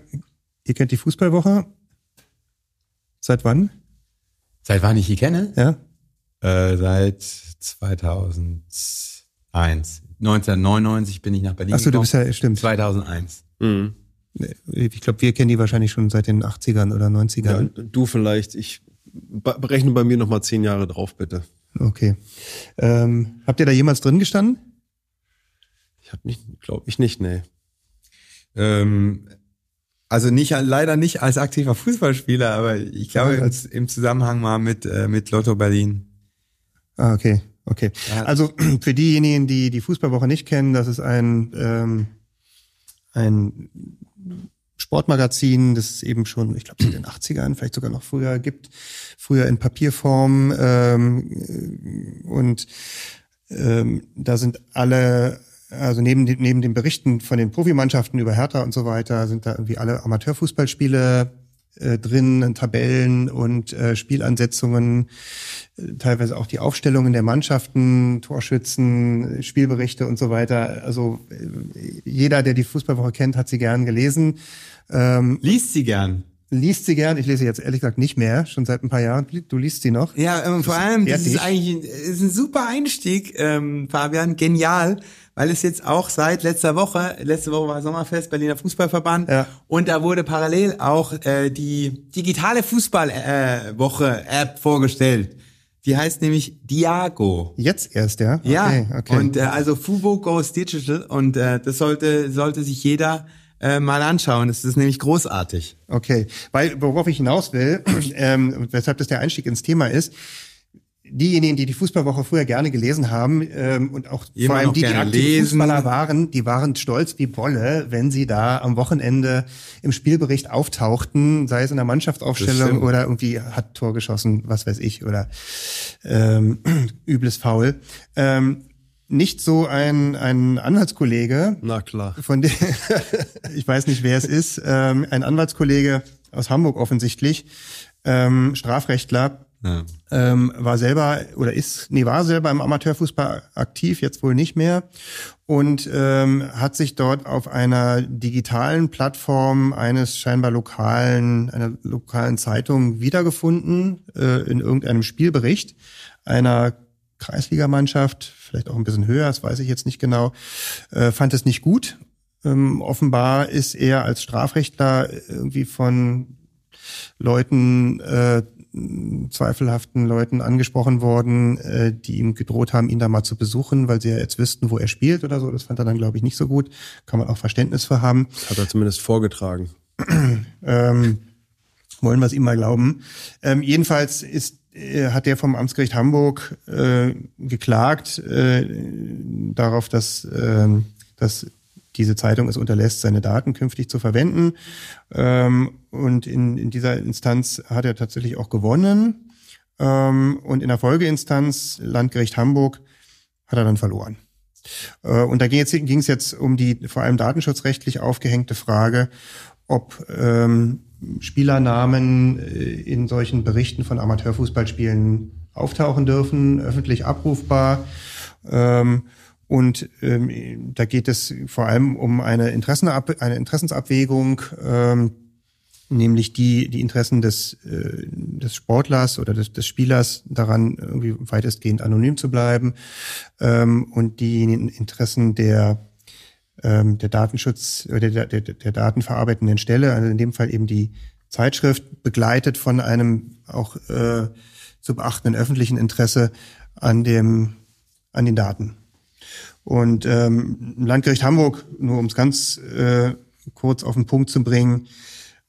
Speaker 4: ihr kennt die Fußballwoche. Seit wann?
Speaker 3: Seit wann ich die kenne?
Speaker 4: Ja.
Speaker 3: Äh, seit 2001. 1999 bin ich nach Berlin
Speaker 4: Achso, du bist ja, stimmt.
Speaker 3: 2001. Mhm.
Speaker 4: Ich glaube, wir kennen die wahrscheinlich schon seit den 80ern oder 90ern.
Speaker 2: Ja, du vielleicht. Ich berechne bei mir nochmal zehn Jahre drauf, bitte.
Speaker 4: Okay. Ähm, habt ihr da jemals drin gestanden?
Speaker 2: Ich habe nicht, glaube ich nicht, nee.
Speaker 3: Ähm, also nicht leider nicht als aktiver Fußballspieler, aber ich glaube ja, im Zusammenhang mal mit äh, mit Lotto Berlin.
Speaker 4: Ah, okay, okay. Also für diejenigen, die die Fußballwoche nicht kennen, das ist ein, ähm, ein Sportmagazin, das es eben schon, ich glaube, seit den 80ern, vielleicht sogar noch früher gibt, früher in Papierform ähm, und ähm, da sind alle, also neben, neben den Berichten von den Profimannschaften über Hertha und so weiter, sind da irgendwie alle Amateurfußballspiele äh, drin, Tabellen und äh, Spielansetzungen, äh, teilweise auch die Aufstellungen der Mannschaften, Torschützen, Spielberichte und so weiter. Also äh, jeder, der die Fußballwoche kennt, hat sie gern gelesen.
Speaker 3: Ähm, liest sie gern?
Speaker 4: Liest sie gern. Ich lese jetzt ehrlich gesagt nicht mehr, schon seit ein paar Jahren. Du liest sie noch?
Speaker 3: Ja, ähm, vor allem, das ist eigentlich ein, ist ein super Einstieg, ähm, Fabian, genial weil es jetzt auch seit letzter Woche, letzte Woche war Sommerfest, Berliner Fußballverband, ja. und da wurde parallel auch äh, die digitale Fußballwoche-App äh, vorgestellt. Die heißt nämlich Diago.
Speaker 4: Jetzt erst, ja?
Speaker 3: Okay, ja, okay. und äh, also Fubo Goes Digital und äh, das sollte, sollte sich jeder äh, mal anschauen. Das ist nämlich großartig.
Speaker 4: Okay, weil worauf ich hinaus will, ähm, weshalb das der Einstieg ins Thema ist, diejenigen, die die Fußballwoche früher gerne gelesen haben ähm, und auch
Speaker 3: Immer
Speaker 4: vor allem die, die aktive. Fußballer waren, die waren stolz wie Bolle, wenn sie da am Wochenende im Spielbericht auftauchten, sei es in der Mannschaftsaufstellung oder irgendwie hat Tor geschossen, was weiß ich, oder ähm, übles Foul. Ähm, nicht so ein, ein Anwaltskollege,
Speaker 2: Na klar.
Speaker 4: von dem, ich weiß nicht, wer es ist, ähm, ein Anwaltskollege aus Hamburg offensichtlich, ähm, Strafrechtler,
Speaker 3: Ja.
Speaker 4: ähm, war selber oder ist, nee, war selber im Amateurfußball aktiv, jetzt wohl nicht mehr und ähm, hat sich dort auf einer digitalen Plattform eines scheinbar lokalen, einer lokalen Zeitung wiedergefunden, äh, in irgendeinem Spielbericht einer Kreisligamannschaft, vielleicht auch ein bisschen höher, das weiß ich jetzt nicht genau, äh, fand es nicht gut. Ähm, offenbar ist er als Strafrechtler irgendwie von Leuten, äh, zweifelhaften Leuten angesprochen worden, äh, die ihm gedroht haben, ihn da mal zu besuchen, weil sie ja jetzt wüssten, wo er spielt oder so. Das fand er dann, glaube ich, nicht so gut. Kann man auch Verständnis für haben.
Speaker 2: Das hat er zumindest vorgetragen.
Speaker 4: Ähm, wollen wir es ihm mal glauben. Ähm, jedenfalls ist, hat der vom Amtsgericht Hamburg äh, geklagt äh, darauf, dass, ähm, dass diese Zeitung es unterlässt, seine Daten künftig zu verwenden. Ähm, und in, in dieser Instanz hat er tatsächlich auch gewonnen. Ähm, und in der Folgeinstanz, Landgericht Hamburg, hat er dann verloren. Äh, und da ging es jetzt um die vor allem datenschutzrechtlich aufgehängte Frage, ob ähm, Spielernamen äh, in solchen Berichten von Amateurfußballspielen auftauchen dürfen, öffentlich abrufbar. Ähm, und ähm, da geht es vor allem um eine, Interessenab eine Interessensabwägung, ähm, nämlich die, die Interessen des, äh, des Sportlers oder des, des Spielers daran, irgendwie weitestgehend anonym zu bleiben und die Interessen der, ähm, der Datenschutz oder der, der, der datenverarbeitenden Stelle, also in dem Fall eben die Zeitschrift, begleitet von einem auch äh, zu beachtenden öffentlichen Interesse an dem an den Daten. Und ähm, Landgericht Hamburg, nur um es ganz äh, kurz auf den Punkt zu bringen,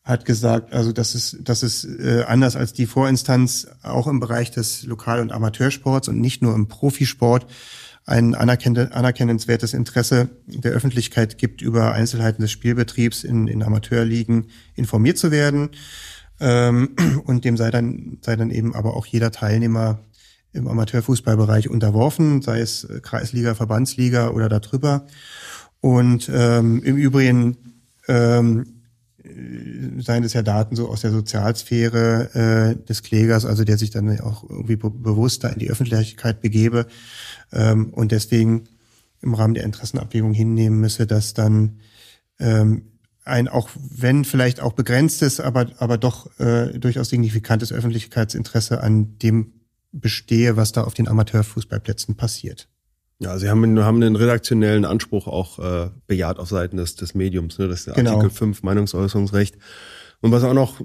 Speaker 4: hat gesagt, also dass es, dass es äh, anders als die Vorinstanz auch im Bereich des Lokal- und Amateursports und nicht nur im Profisport ein anerkenn- anerkennenswertes Interesse der Öffentlichkeit gibt, über Einzelheiten des Spielbetriebs in, in Amateurligen informiert zu werden. Ähm, und dem sei dann, sei dann eben aber auch jeder Teilnehmer im Amateurfußballbereich unterworfen, sei es äh, Kreisliga, Verbandsliga oder darüber. Und ähm, im Übrigen ähm, äh, seien es ja Daten so aus der Sozialsphäre äh, des Klägers, also der sich dann auch irgendwie be bewusster in die Öffentlichkeit begebe ähm, und deswegen im Rahmen der Interessenabwägung hinnehmen müsse, dass dann ähm, ein auch wenn vielleicht auch begrenztes, aber aber doch äh, durchaus signifikantes Öffentlichkeitsinteresse an dem bestehe, was da auf den Amateurfußballplätzen passiert.
Speaker 2: Ja, Sie haben, haben den redaktionellen Anspruch auch äh, bejaht auf Seiten des, des Mediums, ne? Das ist der
Speaker 4: Genau.
Speaker 2: Artikel 5 Meinungsäußerungsrecht. Und was auch noch,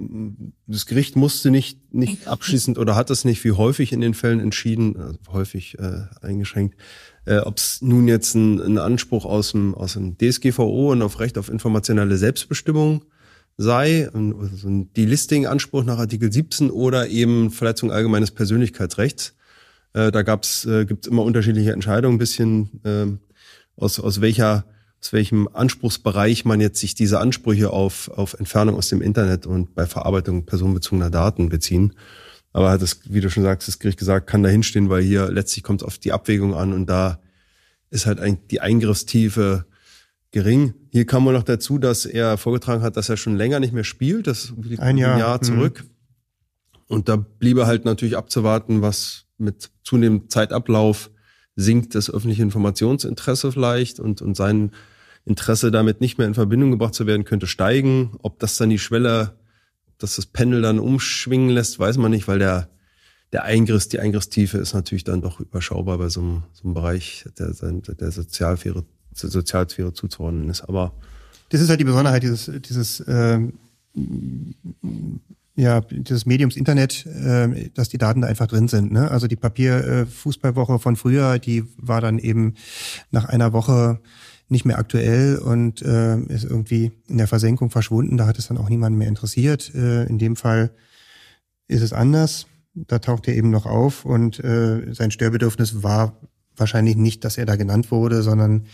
Speaker 2: das Gericht musste nicht, nicht abschließend oder hat es nicht wie häufig in den Fällen entschieden, also häufig äh, eingeschränkt, äh, ob es nun jetzt ein, ein Anspruch aus dem, aus dem DSGVO und auf Recht auf informationelle Selbstbestimmung sei, ein- also ein Delisting-Anspruch nach Artikel 17 oder eben Verletzung allgemeines Persönlichkeitsrechts. Äh, da gab's, äh, gibt's immer unterschiedliche Entscheidungen, ein bisschen ähm, aus, aus welcher aus welchem Anspruchsbereich man jetzt sich diese Ansprüche auf, auf Entfernung aus dem Internet und bei Verarbeitung personenbezogener Daten beziehen. Aber hat das, wie du schon sagst, das Gericht gesagt, kann da hinstehen, weil hier letztlich kommt es auf die Abwägung an und da ist halt ein, die Eingriffstiefe gering. Hier kam wohl noch dazu, dass er vorgetragen hat, dass er schon länger nicht mehr spielt. Das liegt
Speaker 4: Ein Jahr,
Speaker 2: ein Jahr
Speaker 4: mhm.
Speaker 2: zurück. Und da bliebe halt natürlich abzuwarten, was mit zunehmendem Zeitablauf sinkt das öffentliche Informationsinteresse vielleicht und, und sein Interesse damit nicht mehr in Verbindung gebracht zu werden, könnte steigen. Ob das dann die Schwelle, dass das Pendel dann umschwingen lässt, weiß man nicht, weil der, der Eingriff, die Eingriffstiefe ist natürlich dann doch überschaubar bei so einem, so einem Bereich, der, der, Sozialsphäre, der Sozialsphäre zuzuordnen ist. Aber
Speaker 4: Das ist halt die Besonderheit dieses, dieses, ähm, ja, dieses Mediums Internet, äh, dass die Daten da einfach drin sind. Ne? Also die Papier-Fußballwoche von früher, die war dann eben nach einer Woche nicht mehr aktuell und äh, ist irgendwie in der Versenkung verschwunden. Da hat es dann auch niemanden mehr interessiert. Äh, in dem Fall ist es anders. da taucht er eben noch auf und äh, sein Störbedürfnis war wahrscheinlich nicht, dass er da genannt wurde, sondern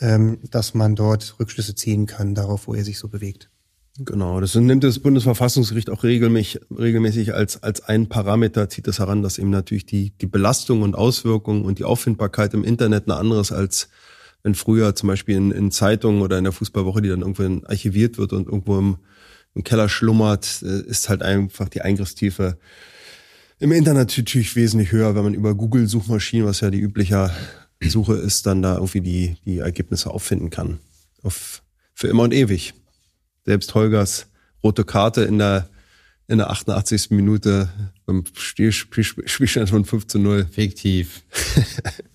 Speaker 4: ähm, dass man dort Rückschlüsse ziehen kann darauf, wo er sich so bewegt.
Speaker 2: Genau, das nimmt das Bundesverfassungsgericht auch regelmäßig, als, als ein Parameter, zieht es heran, dass eben natürlich die, die Belastung und Auswirkungen und die Auffindbarkeit im Internet eine anderes als wenn früher zum Beispiel in, in Zeitungen oder in der Fußballwoche, die dann irgendwann archiviert wird und irgendwo im, im Keller schlummert, äh, ist halt einfach die Eingriffstiefe im Internet natürlich wesentlich höher, wenn man über Google-Suchmaschinen, was ja die übliche Suche ist, dann da irgendwie die, die Ergebnisse auffinden kann. Auf, für immer und ewig. Selbst Holgers rote Karte in der, in der 88. Minute beim Spielstand von 5 zu 0.
Speaker 3: Fiktiv.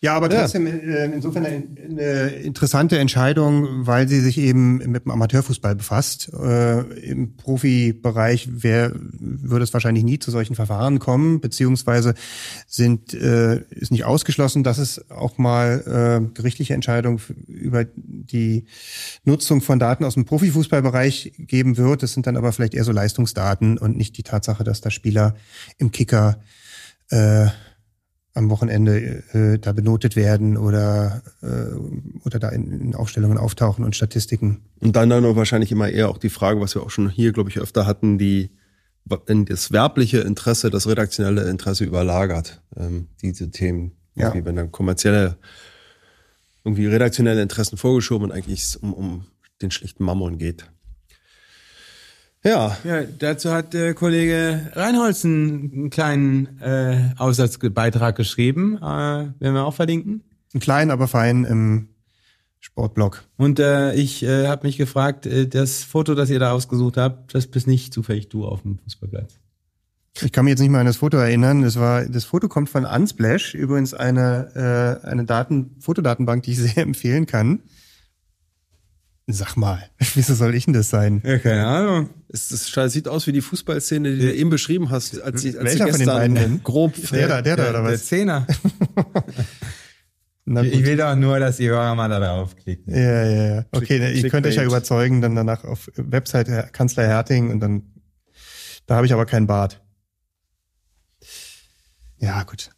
Speaker 4: Ja, aber trotzdem ja. Äh, insofern eine, interessante Entscheidung, weil sie sich eben mit dem Amateurfußball befasst. Äh, Im Profibereich wär, würde es wahrscheinlich nie zu solchen Verfahren kommen, beziehungsweise sind, äh, ist nicht ausgeschlossen, dass es auch mal gerichtliche Entscheidungen über die Nutzung von Daten aus dem Profifußballbereich geben wird. Das sind dann aber vielleicht eher so Leistungsdaten und nicht die Tatsache, dass da Spieler im Kicker äh, am Wochenende äh, da benotet werden oder, äh, oder da in, in Aufstellungen auftauchen und Statistiken.
Speaker 2: Und dann dann wahrscheinlich immer eher auch die Frage, was wir auch schon hier, glaube ich, öfter hatten, die wenn das werbliche Interesse das redaktionelle Interesse überlagert, ähm, diese Themen, ja. wenn dann kommerzielle, irgendwie redaktionelle Interessen vorgeschoben und eigentlich um, um den schlichten Mammon geht.
Speaker 3: Ja. Ja, dazu hat der Kollege Reinholz einen kleinen äh, Aussatzbeitrag geschrieben. Äh, werden wir auch verlinken.
Speaker 4: Einen kleinen, aber fein im Sportblog.
Speaker 3: Und äh, ich äh, habe mich gefragt, äh, das Foto, das ihr da ausgesucht habt, das bist nicht zufällig du auf dem Fußballplatz.
Speaker 4: Ich kann mich jetzt nicht mehr an das Foto erinnern. Das war, das Foto kommt von Unsplash, übrigens eine, äh, eine Daten, Fotodatenbank, die ich sehr empfehlen kann. Sag mal, wieso soll ich denn das sein?
Speaker 3: Ja, keine Ahnung.
Speaker 2: Es, es sieht aus wie die Fußballszene, die du eben beschrieben hast, als,
Speaker 4: sie, als Welcher von den beiden
Speaker 2: grob.
Speaker 4: Der da, der da, oder was?
Speaker 3: Der Zehner. ich will doch nur, dass die Hörer mal darauf klicken.
Speaker 4: Ja, ja, ja. Okay, Click, ich könnte euch ja überzeugen, dann danach auf Website Kanzler Herting und dann, da habe ich aber keinen Bart. Ja, gut.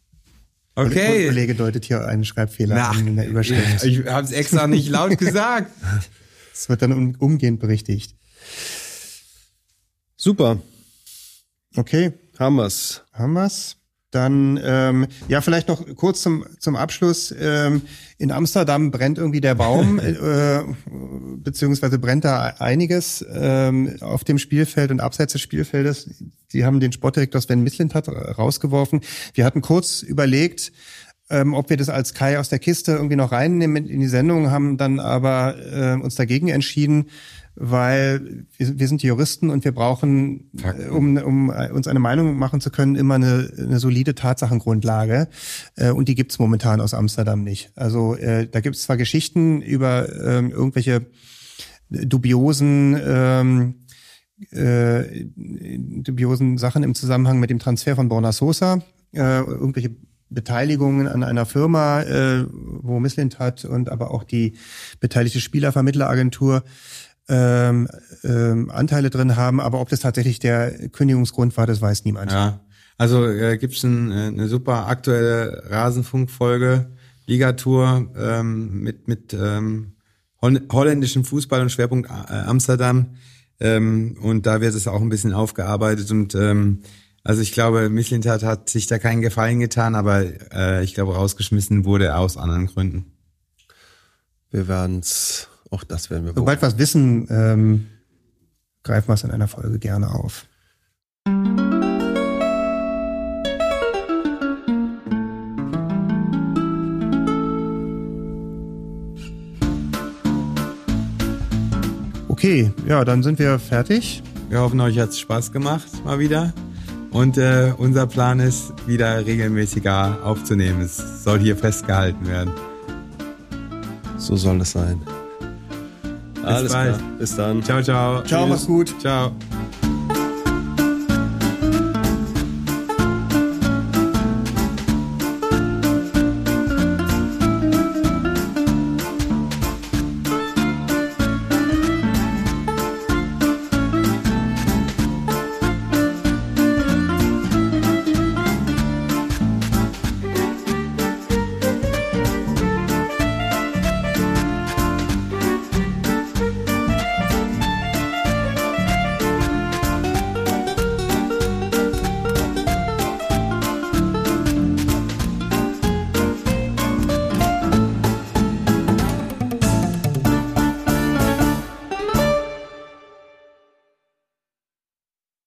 Speaker 3: Okay.
Speaker 4: Der Kollege deutet hier einen Schreibfehler Na, an in der Überschrift.
Speaker 3: Ich habe es extra nicht laut gesagt.
Speaker 4: Es wird dann umgehend berichtigt.
Speaker 2: Super.
Speaker 4: Okay.
Speaker 2: Haben wir's.
Speaker 4: Haben wir's. Dann, ähm, ja, vielleicht noch kurz zum, zum Abschluss. Ähm, in Amsterdam brennt irgendwie der Baum, äh, beziehungsweise brennt da einiges ähm, auf dem Spielfeld und abseits des Spielfeldes. Die haben den Sportdirektor Sven Mislintat rausgeworfen. Wir hatten kurz überlegt, ähm, ob wir das als Kai aus der Kiste irgendwie noch reinnehmen in die Sendung, haben dann aber äh, uns dagegen entschieden, weil wir, wir sind Juristen und wir brauchen, äh, um, um uns eine Meinung machen zu können, immer eine, eine solide Tatsachengrundlage. Äh, und die gibt's momentan aus Amsterdam nicht. Also äh, da gibt's zwar Geschichten über ähm, irgendwelche dubiosen ähm, äh, dubiosen Sachen im Zusammenhang mit dem Transfer von Borna Sosa, äh, irgendwelche Beteiligungen an einer Firma, äh, wo Misslint hat und aber auch die beteiligte Spielervermittleragentur ähm, ähm, Anteile drin haben. Aber ob das tatsächlich der Kündigungsgrund war, das weiß niemand.
Speaker 3: Ja, also äh, gibt ein, äh, eine super aktuelle Rasenfunkfolge, Ligatour ähm, mit mit ähm, holländischem Fußball und Schwerpunkt äh, Amsterdam. Ähm, und da wird es auch ein bisschen aufgearbeitet und ähm, also ich glaube, Michelintat hat sich da keinen Gefallen getan, aber äh, ich glaube, rausgeschmissen wurde er aus anderen Gründen.
Speaker 2: Wir werden's, auch das werden wir
Speaker 4: Sobald wir es wissen, ähm, greifen wir es in einer Folge gerne auf. Okay, ja, dann sind wir fertig.
Speaker 3: Wir hoffen, euch hat's Spaß gemacht, mal wieder. Und äh, unser Plan ist, wieder regelmäßiger aufzunehmen. Es soll hier festgehalten werden.
Speaker 2: So soll es sein.
Speaker 3: Bis Alles bald.
Speaker 2: klar. Bis dann.
Speaker 3: Ciao, ciao.
Speaker 4: Ciao, Tschüss. mach's gut.
Speaker 3: Ciao.